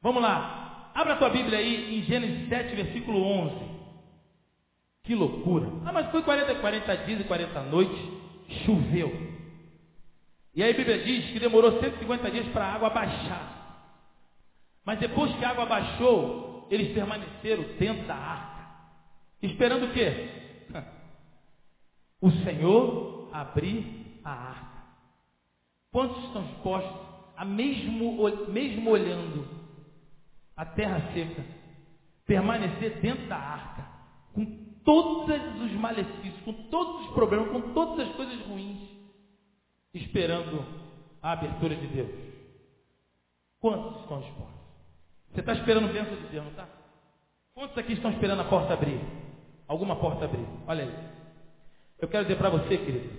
Vamos lá. Abra a tua Bíblia aí em Gênesis 7, versículo 11. Que loucura. Ah, mas foi 40, 40 dias e 40 noites. Choveu. E aí a Bíblia diz que demorou 150 dias para a água baixar. Mas depois que a água baixou, eles permaneceram dentro da arca. Esperando o quê? O Senhor abrir a arca. Quantos estão dispostos a mesmo, mesmo olhando a terra seca, permanecer dentro da arca, com todos os malefícios, com todos os problemas, com todas as coisas ruins, esperando a abertura de Deus? Quantos estão dispostos? Você está esperando o bênção de Deus, não está? Quantos aqui estão esperando a porta abrir? Alguma porta abrir? Olha aí. Eu quero dizer para você, querido.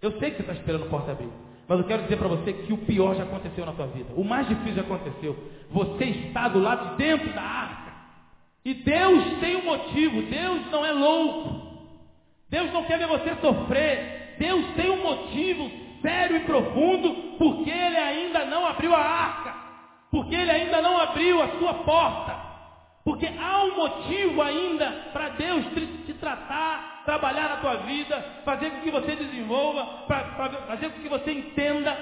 Eu sei que você está esperando a porta abrir. Mas eu quero dizer para você que o pior já aconteceu na tua vida. O mais difícil já aconteceu. Você está do lado de dentro da arca. E Deus tem um motivo. Deus não é louco. Deus não quer ver você sofrer. Deus tem um motivo sério e profundo porque Ele ainda não abriu a arca. Porque Ele ainda não abriu a sua porta. Porque há um motivo ainda para Deus tratar, trabalhar na tua vida, fazer com que você desenvolva, para fazer com que você entenda.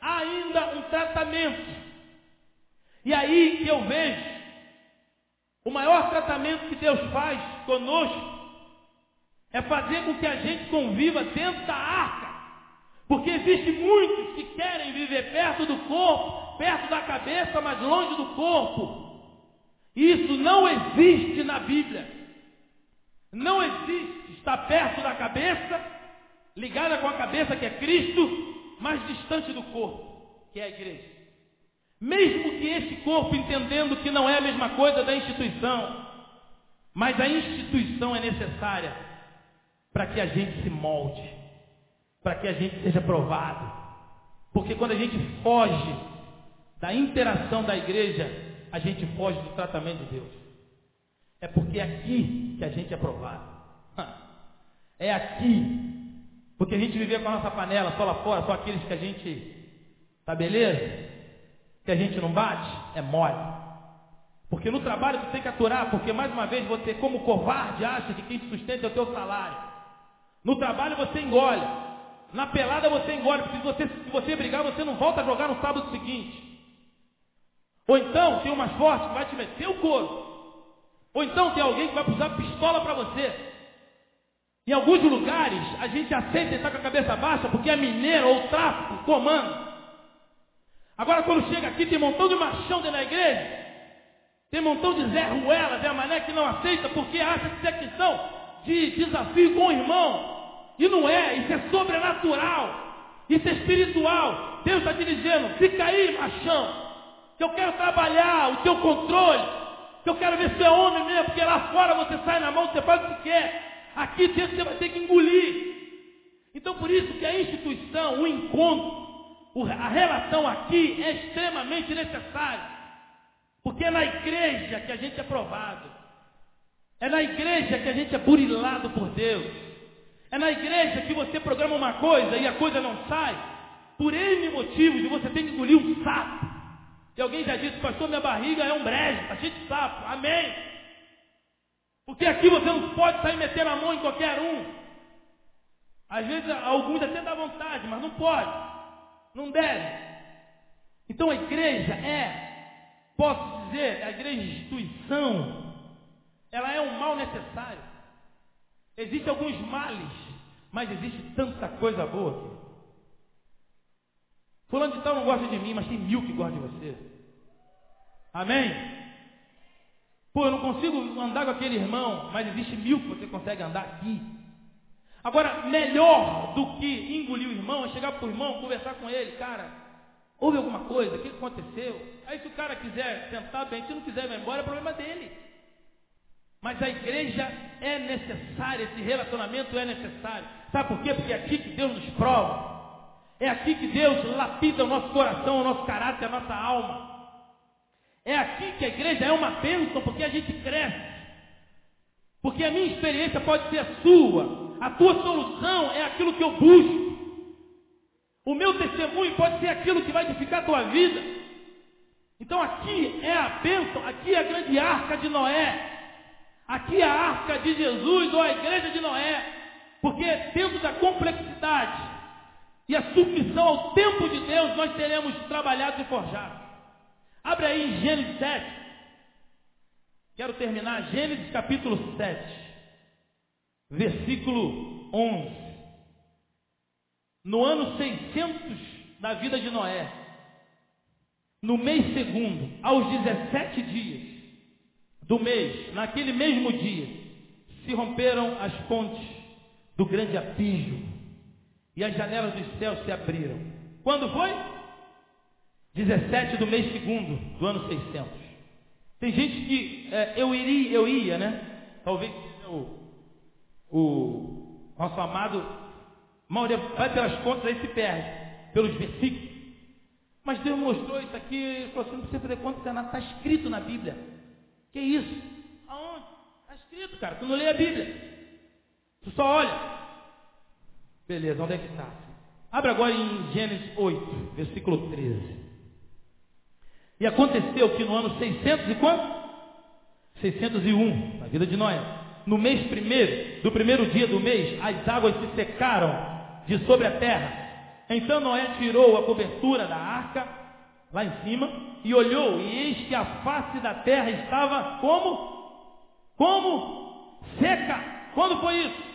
Há ainda um tratamento. E aí que eu vejo o maior tratamento que Deus faz conosco é fazer com que a gente conviva dentro da arca. Porque existe muitos que querem viver perto do corpo, perto da cabeça, mas longe do corpo. Isso não existe na Bíblia. Não existe. Está perto da cabeça, ligada com a cabeça que é Cristo, mas distante do corpo, que é a igreja. Mesmo que esse corpo entendendo que não é a mesma coisa da instituição, mas a instituição é necessária para que a gente se molde, para que a gente seja provado. Porque quando a gente foge da interação da igreja, a gente foge do tratamento de Deus. É porque é aqui que a gente é provado. É aqui. Porque a gente viver com a nossa panela só lá fora, só aqueles que a gente. Tá beleza? Que a gente não bate, é mole. Porque no trabalho tu tem que aturar, porque mais uma vez você, como covarde, acha que quem te sustenta é o teu salário. No trabalho você engole. Na pelada você engole, porque se você, se você brigar, você não volta a jogar no sábado seguinte. Ou então tem umas fortes que vai te meter o couro. Ou então tem alguém que vai usar pistola para você. Em alguns lugares a gente aceita estar com a cabeça baixa porque é mineiro ou tráfico comanda. Agora quando chega aqui tem montão de machão dentro da igreja. Tem montão de Zé Ruela, Zé Mané que não aceita porque acha que isso é questão de desafio com o irmão. E não é, isso é sobrenatural. Isso é espiritual. Deus está dizendo, fica aí, machão que eu quero trabalhar o teu controle, eu quero ver se é homem mesmo, porque lá fora você sai na mão, você faz o que quer, aqui dentro você vai ter que engolir. Então por isso que a instituição, o encontro, a relação aqui é extremamente necessária. Porque é na igreja que a gente é provado. É na igreja que a gente é burilado por Deus. É na igreja que você programa uma coisa e a coisa não sai. Por N motivos você tem que engolir um sapo. E alguém já disse, pastor, minha barriga é um brejo, está cheio de sapo. Amém. Porque aqui você não pode sair metendo a mão em qualquer um. Às vezes alguns até dá vontade, mas não pode. Não deve. Então a igreja é, posso dizer, a igreja é instituição, ela é um mal necessário. Existem alguns males, mas existe tanta coisa boa. Fulano de tal não gosta de mim, mas tem mil que gostam de você. Amém? Pô, eu não consigo andar com aquele irmão, mas existe mil que você consegue andar aqui. Agora, melhor do que engolir o irmão é chegar para o irmão, conversar com ele, cara, houve alguma coisa, o que aconteceu? Aí se o cara quiser sentar bem, se não quiser ir embora, é problema dele. Mas a igreja é necessária, esse relacionamento é necessário. Sabe por quê? Porque é aqui que Deus nos prova. É aqui que Deus lapida o nosso coração, o nosso caráter, a nossa alma. É aqui que a igreja é uma bênção, porque a gente cresce. Porque a minha experiência pode ser a sua. A tua solução é aquilo que eu busco. O meu testemunho pode ser aquilo que vai edificar a tua vida. Então aqui é a bênção, aqui é a grande arca de Noé. Aqui é a arca de Jesus ou a igreja de Noé. Porque dentro da complexidade e a submissão ao tempo de Deus, nós teremos trabalhado e forjado. Abre aí Gênesis 7. Quero terminar Gênesis capítulo 7, versículo 11. No ano 600 da vida de Noé, no mês segundo, aos 17 dias do mês, naquele mesmo dia, se romperam as pontes do grande abismo e as janelas dos céus se abriram. Quando foi? 17 do mês segundo do ano 600. Tem gente que é, eu iria, eu ia, né? Talvez o, o nosso amado Mauro vai pelas contas aí se perde, pelos versículos. Mas Deus mostrou isso aqui, falou assim, não precisa fazer conta, está escrito na Bíblia. Que isso? Aonde? Está escrito, cara. Tu não lê a Bíblia. Tu só olha. Beleza, onde é que está? Abre agora em Gênesis 8, versículo 13. E aconteceu que no ano 600 e quanto? 601, na vida de Noé. No mês primeiro, do primeiro dia do mês, as águas se secaram de sobre a terra. Então Noé tirou a cobertura da arca, lá em cima, e olhou, e eis que a face da terra estava como? Como? Seca. Quando foi isso?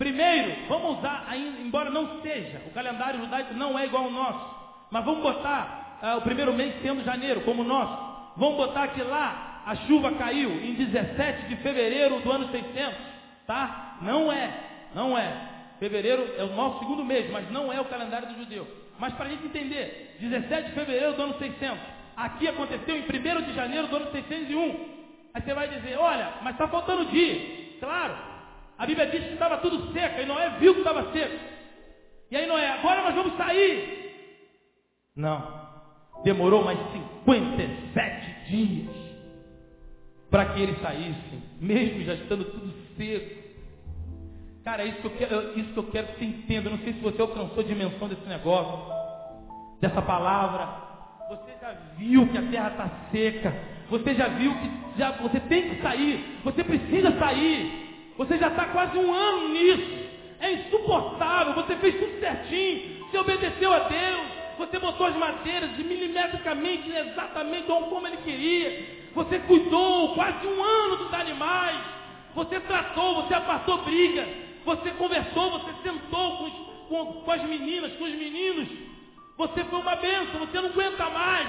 Primeiro, vamos usar, embora não seja, o calendário judaico não é igual ao nosso, mas vamos botar uh, o primeiro mês sendo janeiro, como o nosso. Vamos botar que lá a chuva caiu em 17 de fevereiro do ano 600, tá? Não é, não é. Fevereiro é o nosso segundo mês, mas não é o calendário do judeu. Mas para a gente entender, 17 de fevereiro do ano 600, aqui aconteceu em 1 de janeiro do ano 601. Aí você vai dizer, olha, mas está faltando dia. Claro, a Bíblia diz que estava tudo seco, e Noé viu que estava seco. E aí Noé, agora nós vamos sair. Não. Demorou mais 57 dias para que eles saíssem, mesmo já estando tudo seco. Cara, é isso que eu quero, isso que eu quero que você entenda. Eu não sei se você alcançou a dimensão desse negócio, dessa palavra. Você já viu que a terra está seca. Você já viu que já, você tem que sair. Você precisa sair. Você já está quase um ano nisso. É insuportável. Você fez tudo certinho. Você obedeceu a Deus. Você botou as madeiras de milimetricamente, exatamente como ele queria. Você cuidou quase um ano dos animais. Você tratou, você apartou briga. Você conversou, você sentou com, os, com, com as meninas, com os meninos. Você foi uma bênção, você não aguenta mais.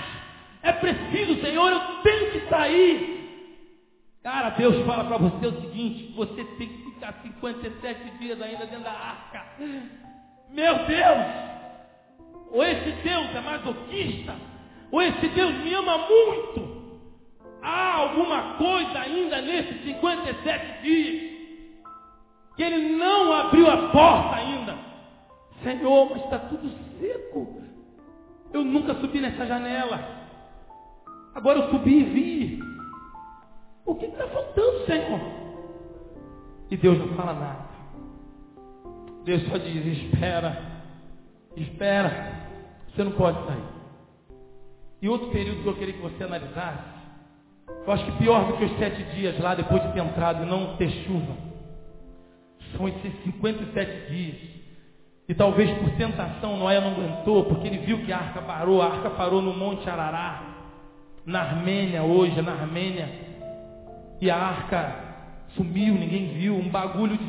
É preciso, Senhor, eu tenho que sair. Cara, Deus fala para você o seguinte: você tem que ficar 57 dias ainda dentro da arca. Meu Deus! Ou esse Deus é masoquista, ou esse Deus me ama muito. Há alguma coisa ainda nesses 57 dias que ele não abriu a porta ainda. Senhor, mas está tudo seco. Eu nunca subi nessa janela. Agora eu subi e vi. O que está faltando, Senhor? E Deus não fala nada. Deus só diz: espera, espera. Você não pode sair. E outro período que eu queria que você analisasse, eu acho que pior do que os sete dias lá depois de ter entrado e não ter chuva, são esses 57 dias. E talvez por tentação Noé não aguentou, porque ele viu que a arca parou, a arca parou no Monte Arará, na Armênia hoje, na Armênia. E a arca sumiu, ninguém viu. Um bagulho de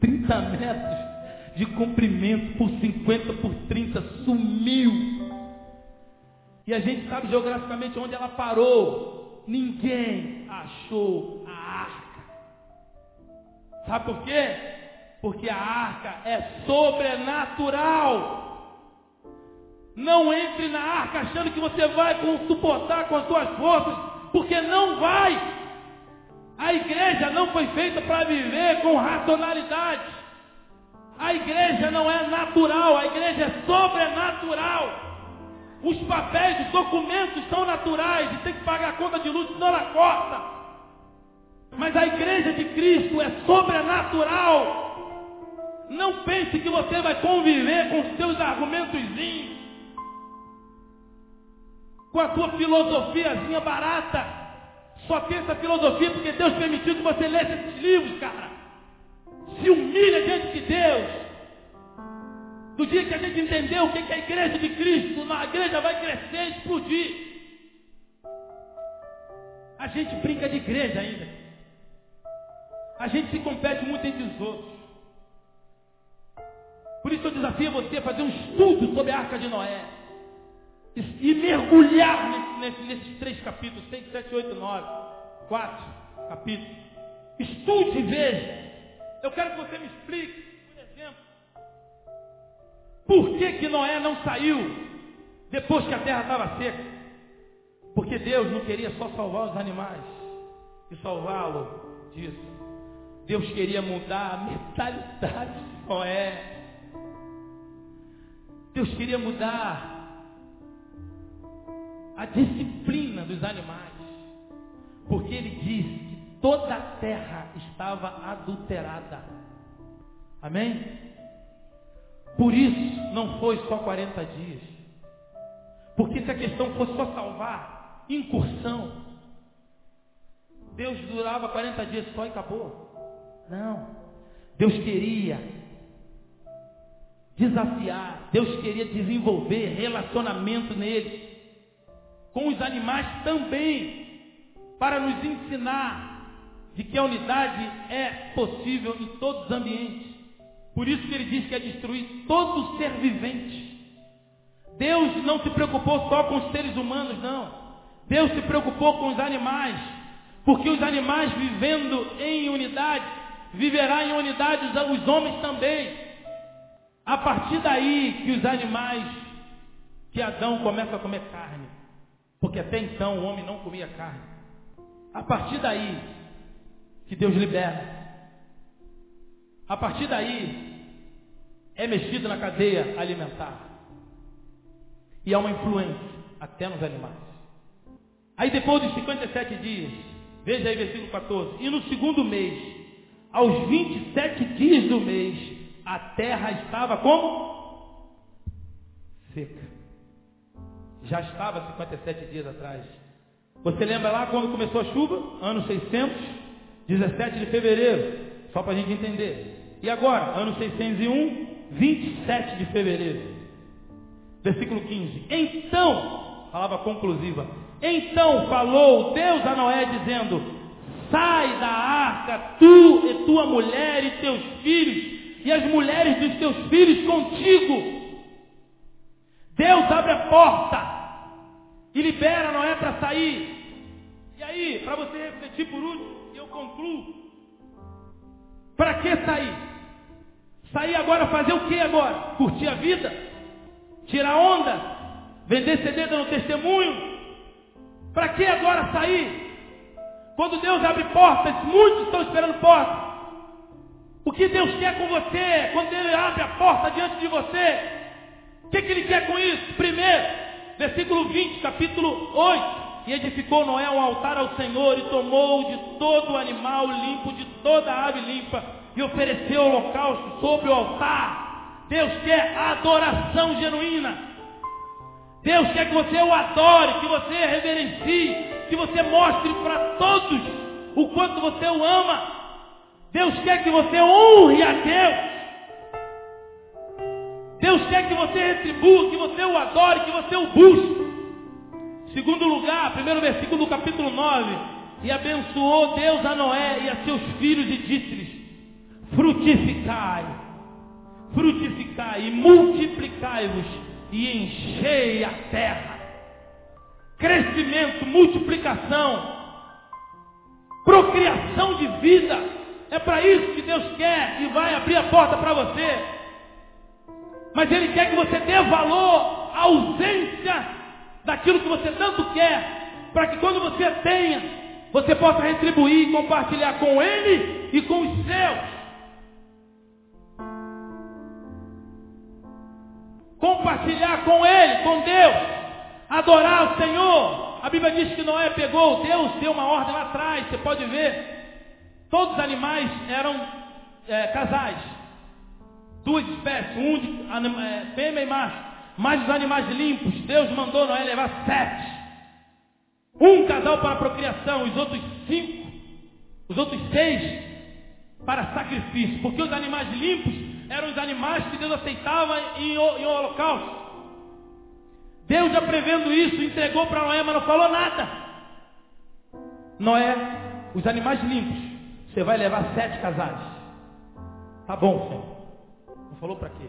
30 metros de comprimento por 50 por 30 sumiu. E a gente sabe geograficamente onde ela parou. Ninguém achou a arca. Sabe por quê? Porque a arca é sobrenatural. Não entre na arca achando que você vai suportar com as suas forças, porque não vai. A igreja não foi feita para viver com racionalidade. A igreja não é natural, a igreja é sobrenatural. Os papéis, os documentos são naturais e tem que pagar a conta de luz, senão ela corta. Mas a igreja de Cristo é sobrenatural. Não pense que você vai conviver com os seus argumentozinhos, com a sua filosofiazinha barata. Só essa filosofia porque Deus permitiu que você lesse esses livros, cara. Se humilha diante de Deus. Do dia que a gente entendeu o que é a igreja de Cristo, a igreja vai crescer explodir. A gente brinca de igreja ainda. A gente se compete muito entre os outros. Por isso eu desafio você a fazer um estudo sobre a arca de Noé. E, e mergulhar nesse, nesse, nesses três capítulos, 6, 7, 8, 9, 4 capítulos. Estude e veja. Eu quero que você me explique, por exemplo, por que, que Noé não saiu depois que a terra estava seca? Porque Deus não queria só salvar os animais e salvá-lo disso. Deus queria mudar a mentalidade de Noé. Deus queria mudar a disciplina dos animais. Porque ele disse que toda a terra estava adulterada. Amém? Por isso não foi só 40 dias. Porque se a questão fosse só salvar incursão, Deus durava 40 dias só e acabou. Não. Deus queria desafiar, Deus queria desenvolver relacionamento nele, com os animais também, para nos ensinar de que a unidade é possível em todos os ambientes. Por isso que ele diz que é destruir todo ser vivente. Deus não se preocupou só com os seres humanos, não. Deus se preocupou com os animais, porque os animais vivendo em unidade, viverá em unidade os homens também. A partir daí que os animais, que Adão começa a comer carne, porque até então o homem não comia carne. A partir daí que Deus libera. A partir daí é mexido na cadeia alimentar. E há uma influência até nos animais. Aí depois dos 57 dias, veja aí versículo 14. E no segundo mês, aos 27 dias do mês, a terra estava como? Seca. Já estava 57 dias atrás. Você lembra lá quando começou a chuva? Ano 600, 17 de fevereiro. Só para a gente entender. E agora? Ano 601, 27 de fevereiro. Versículo 15. Então, palavra conclusiva. Então falou Deus a Noé dizendo: Sai da arca, tu e tua mulher e teus filhos e as mulheres dos teus filhos contigo. Deus abre a porta e libera Noé para sair. E aí, para você refletir por último, eu concluo. Para que sair? Sair agora fazer o que agora? Curtir a vida? Tirar onda? Vender CD dando testemunho? Para que agora sair? Quando Deus abre portas, muitos estão esperando portas. O que Deus quer com você, quando Ele abre a porta diante de você, o que, que Ele quer com isso? Primeiro, versículo 20, capítulo 8. E edificou Noé um altar ao Senhor e tomou de todo animal limpo, de toda ave limpa, e ofereceu holocausto sobre o altar. Deus quer adoração genuína. Deus quer que você o adore, que você reverencie, que você mostre para todos o quanto você o ama. Deus quer que você honre a Deus. Deus quer que você retribua, que você o adore, que você o busque. Segundo lugar, primeiro versículo do capítulo 9. E abençoou Deus a Noé e a seus filhos e disse-lhes: Frutificai, frutificai e multiplicai-vos e enchei a terra. Crescimento, multiplicação, procriação de vida. É para isso que Deus quer e vai abrir a porta para você. Mas Ele quer que você dê valor à ausência daquilo que você tanto quer, para que quando você tenha, você possa retribuir e compartilhar com Ele e com os seus. Compartilhar com Ele, com Deus. Adorar o Senhor. A Bíblia diz que Noé pegou, Deus deu uma ordem lá atrás, você pode ver. Todos os animais eram é, casais. Duas espécies, um de é, fêmea e macho. Mas os animais limpos, Deus mandou Noé levar sete. Um casal para procriação, os outros cinco, os outros seis para sacrifício. Porque os animais limpos eram os animais que Deus aceitava em, em holocausto. Deus já prevendo isso, entregou para Noé, mas não falou nada. Noé, os animais limpos, você vai levar sete casais. Tá bom, Senhor. Falou para quê?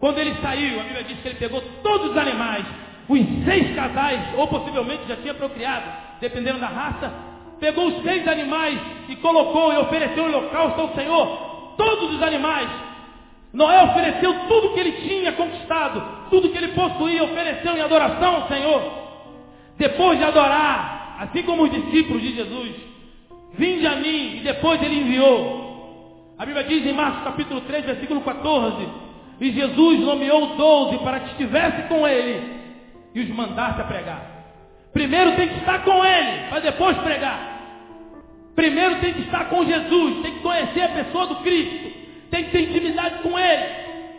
Quando ele saiu, a Bíblia diz que ele pegou todos os animais, os seis casais, ou possivelmente já tinha procriado, dependendo da raça, pegou os seis animais e colocou e ofereceu em holocausto ao Senhor, todos os animais. Noé ofereceu tudo que ele tinha conquistado, tudo que ele possuía, ofereceu em adoração ao Senhor. Depois de adorar, assim como os discípulos de Jesus, vinde a mim, e depois ele enviou. A Bíblia diz em Marcos capítulo 3, versículo 14, e Jesus nomeou doze para que estivesse com ele e os mandasse a pregar. Primeiro tem que estar com Ele, para depois pregar. Primeiro tem que estar com Jesus, tem que conhecer a pessoa do Cristo, tem que ter intimidade com Ele,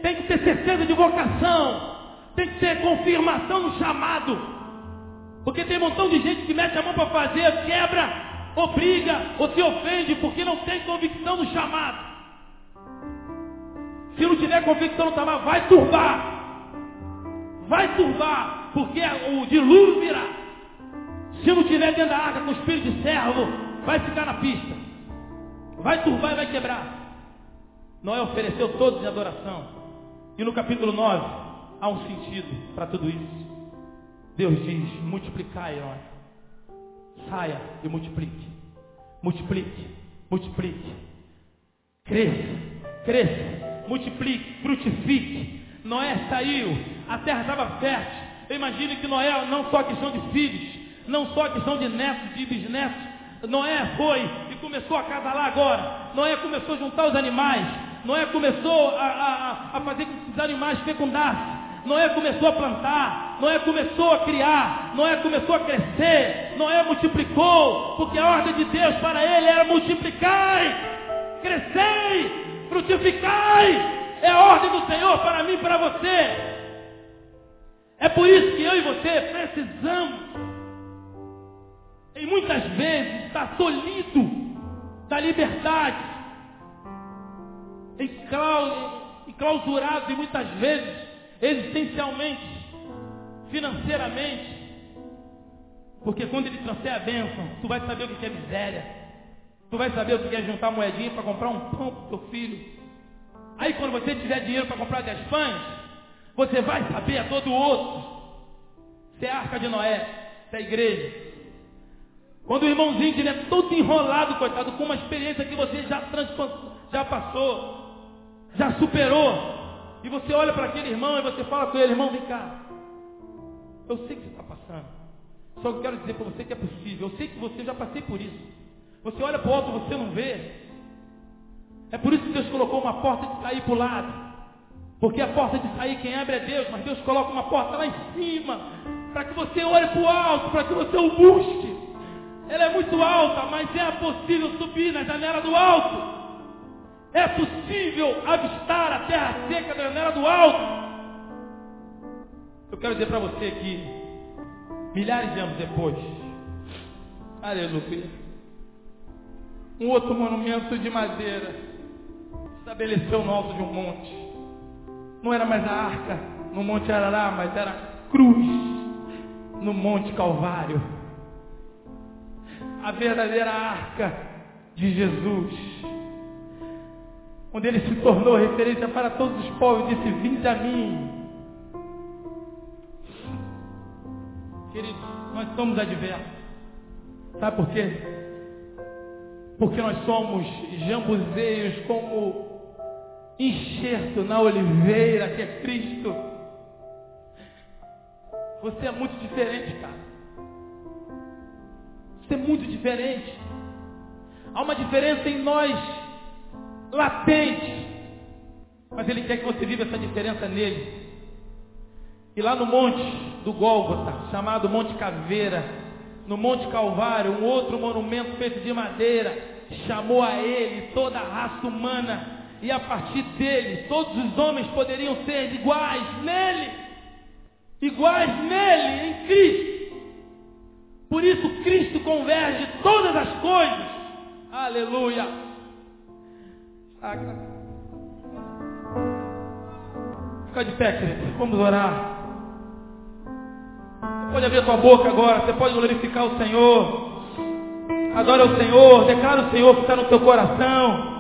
tem que ter certeza de vocação, tem que ter confirmação no chamado. Porque tem um montão de gente que mete a mão para fazer, quebra, obriga ou se ofende porque não tem convicção no chamado. Se não tiver convicção no chamado, vai turbar. Vai turbar porque o dilúvio virá. Se não tiver dentro da arca com o espírito de servo, vai ficar na pista. Vai turbar e vai quebrar. Noé ofereceu todos em adoração. E no capítulo 9, há um sentido para tudo isso. Deus diz: multiplicai, Noé. Saia e multiplique. Multiplique, multiplique. Cresça, cresça, multiplique, frutifique. Noé saiu, a terra estava fértil. Imagine que Noé não só questão de filhos, não só questão de netos, de bisnetos. Noé foi e começou a acasalar agora. Noé começou a juntar os animais. Noé começou a, a, a fazer com que os animais fecundassem. Noé começou a plantar, Noé começou a criar, Noé começou a crescer, Noé multiplicou, porque a ordem de Deus para ele era multiplicai, crescei, frutificai. É ordem do Senhor para mim e para você. É por isso que eu e você precisamos, em muitas vezes, estar tolhido da liberdade, enclausurado e muitas vezes, existencialmente, financeiramente, porque quando ele trouxer a bênção, tu vai saber o que é miséria. Tu vai saber o que é juntar moedinha para comprar um pão para o teu filho. Aí quando você tiver dinheiro para comprar dez pães, você vai saber a todo outro. Você é a arca de Noé, você é a igreja. Quando o irmãozinho estiver todo enrolado, coitado, com uma experiência que você já, já passou, já superou, e você olha para aquele irmão e você fala com ele, irmão, vem cá. Eu sei que você está passando. Só que eu quero dizer para você que é possível. Eu sei que você já passei por isso. Você olha para o alto, você não vê. É por isso que Deus colocou uma porta de sair para o lado. Porque a porta de sair quem abre é Deus, mas Deus coloca uma porta lá em cima, para que você olhe para o alto, para que você o busque. Ela é muito alta, mas é possível subir na janela do alto. É possível avistar a terra seca da janela do alto. Eu quero dizer para você que, milhares de anos depois, aleluia, um outro monumento de madeira estabeleceu no alto de um monte. Não era mais a arca no Monte Arará, mas era a cruz no Monte Calvário. A verdadeira arca de Jesus. Onde ele se tornou referência para todos os povos e disse, vinde a mim. Queridos, nós somos adversos. Sabe por quê? Porque nós somos jambuzeiros como enxerto na oliveira que é Cristo. Você é muito diferente, cara. ser muito diferente. Há uma diferença em nós, latente. Mas Ele quer que você viva essa diferença nele. E lá no monte do Gólgota, chamado Monte Caveira, no Monte Calvário, um outro monumento feito de madeira, chamou a ele toda a raça humana, e a partir dele, todos os homens poderiam ser iguais nele, iguais nele, em Cristo. Por isso, Cristo converge todas as coisas. Aleluia. Fica de pé, querido. Vamos orar. Pode abrir a tua boca agora. Você pode glorificar o Senhor. Adora o Senhor. Declara o Senhor que está no teu coração.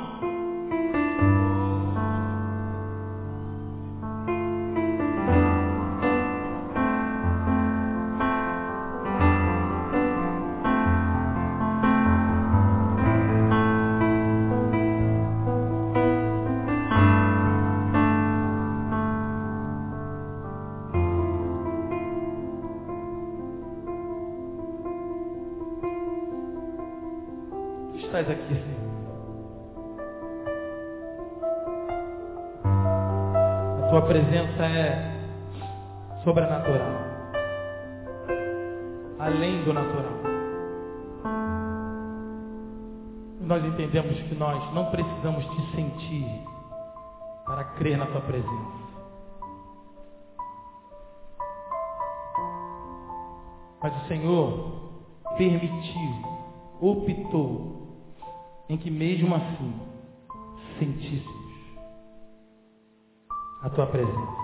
Presença é sobrenatural, além do natural. Nós entendemos que nós não precisamos te sentir para crer na tua presença. Mas o Senhor permitiu, optou em que mesmo assim sentíssemos a tua presença.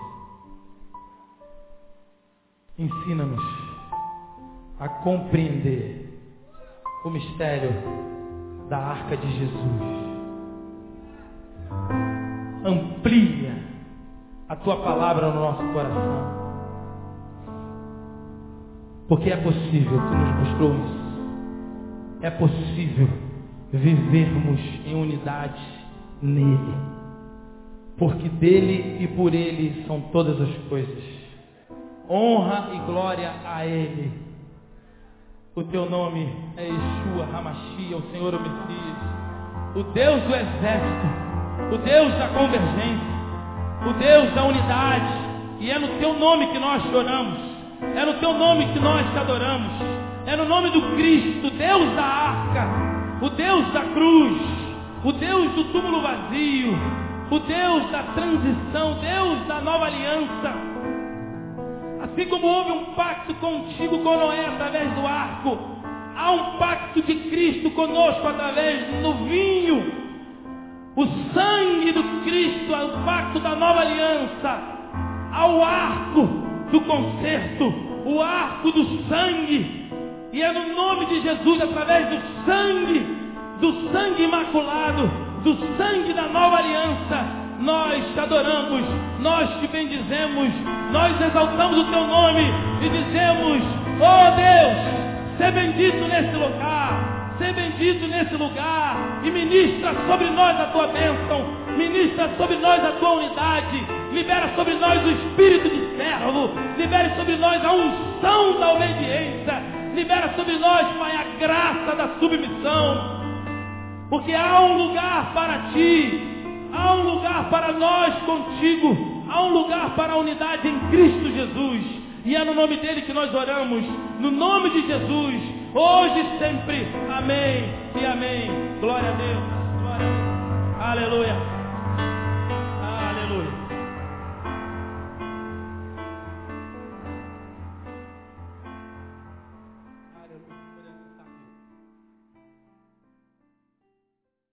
Ensina-nos a compreender o mistério da arca de Jesus. Amplia a tua palavra no nosso coração. Porque é possível, tu nos mostrou isso. É possível vivermos em unidade nele. Porque dele e por ele são todas as coisas. Honra e glória a ele. O teu nome é Yeshua Hamashia, o Senhor o Messias. O Deus do exército. O Deus da convergência. O Deus da unidade. E é no teu nome que nós choramos. É no teu nome que nós te adoramos. É no nome do Cristo, Deus da arca o Deus da cruz, o Deus do túmulo vazio, o Deus da transição, Deus da nova aliança. Assim como houve um pacto contigo com Noé através do arco, há um pacto de Cristo conosco através do vinho. O sangue do Cristo é o pacto da nova aliança. Há o arco do concerto, o arco do sangue e é no nome de Jesus, através do sangue, do sangue imaculado, do sangue da nova aliança, nós te adoramos, nós te bendizemos, nós exaltamos o teu nome e dizemos: Oh Deus, seja bendito nesse lugar, seja bendito nesse lugar e ministra sobre nós a tua bênção, ministra sobre nós a tua unidade, libera sobre nós o espírito de servo, libere sobre nós a unção da obediência libera sobre nós, Pai, a graça da submissão. Porque há um lugar para ti, há um lugar para nós contigo, há um lugar para a unidade em Cristo Jesus. E é no nome dele que nós oramos, no nome de Jesus, hoje e sempre. Amém e amém. Glória a Deus. Glória a Deus. Aleluia. Aleluia.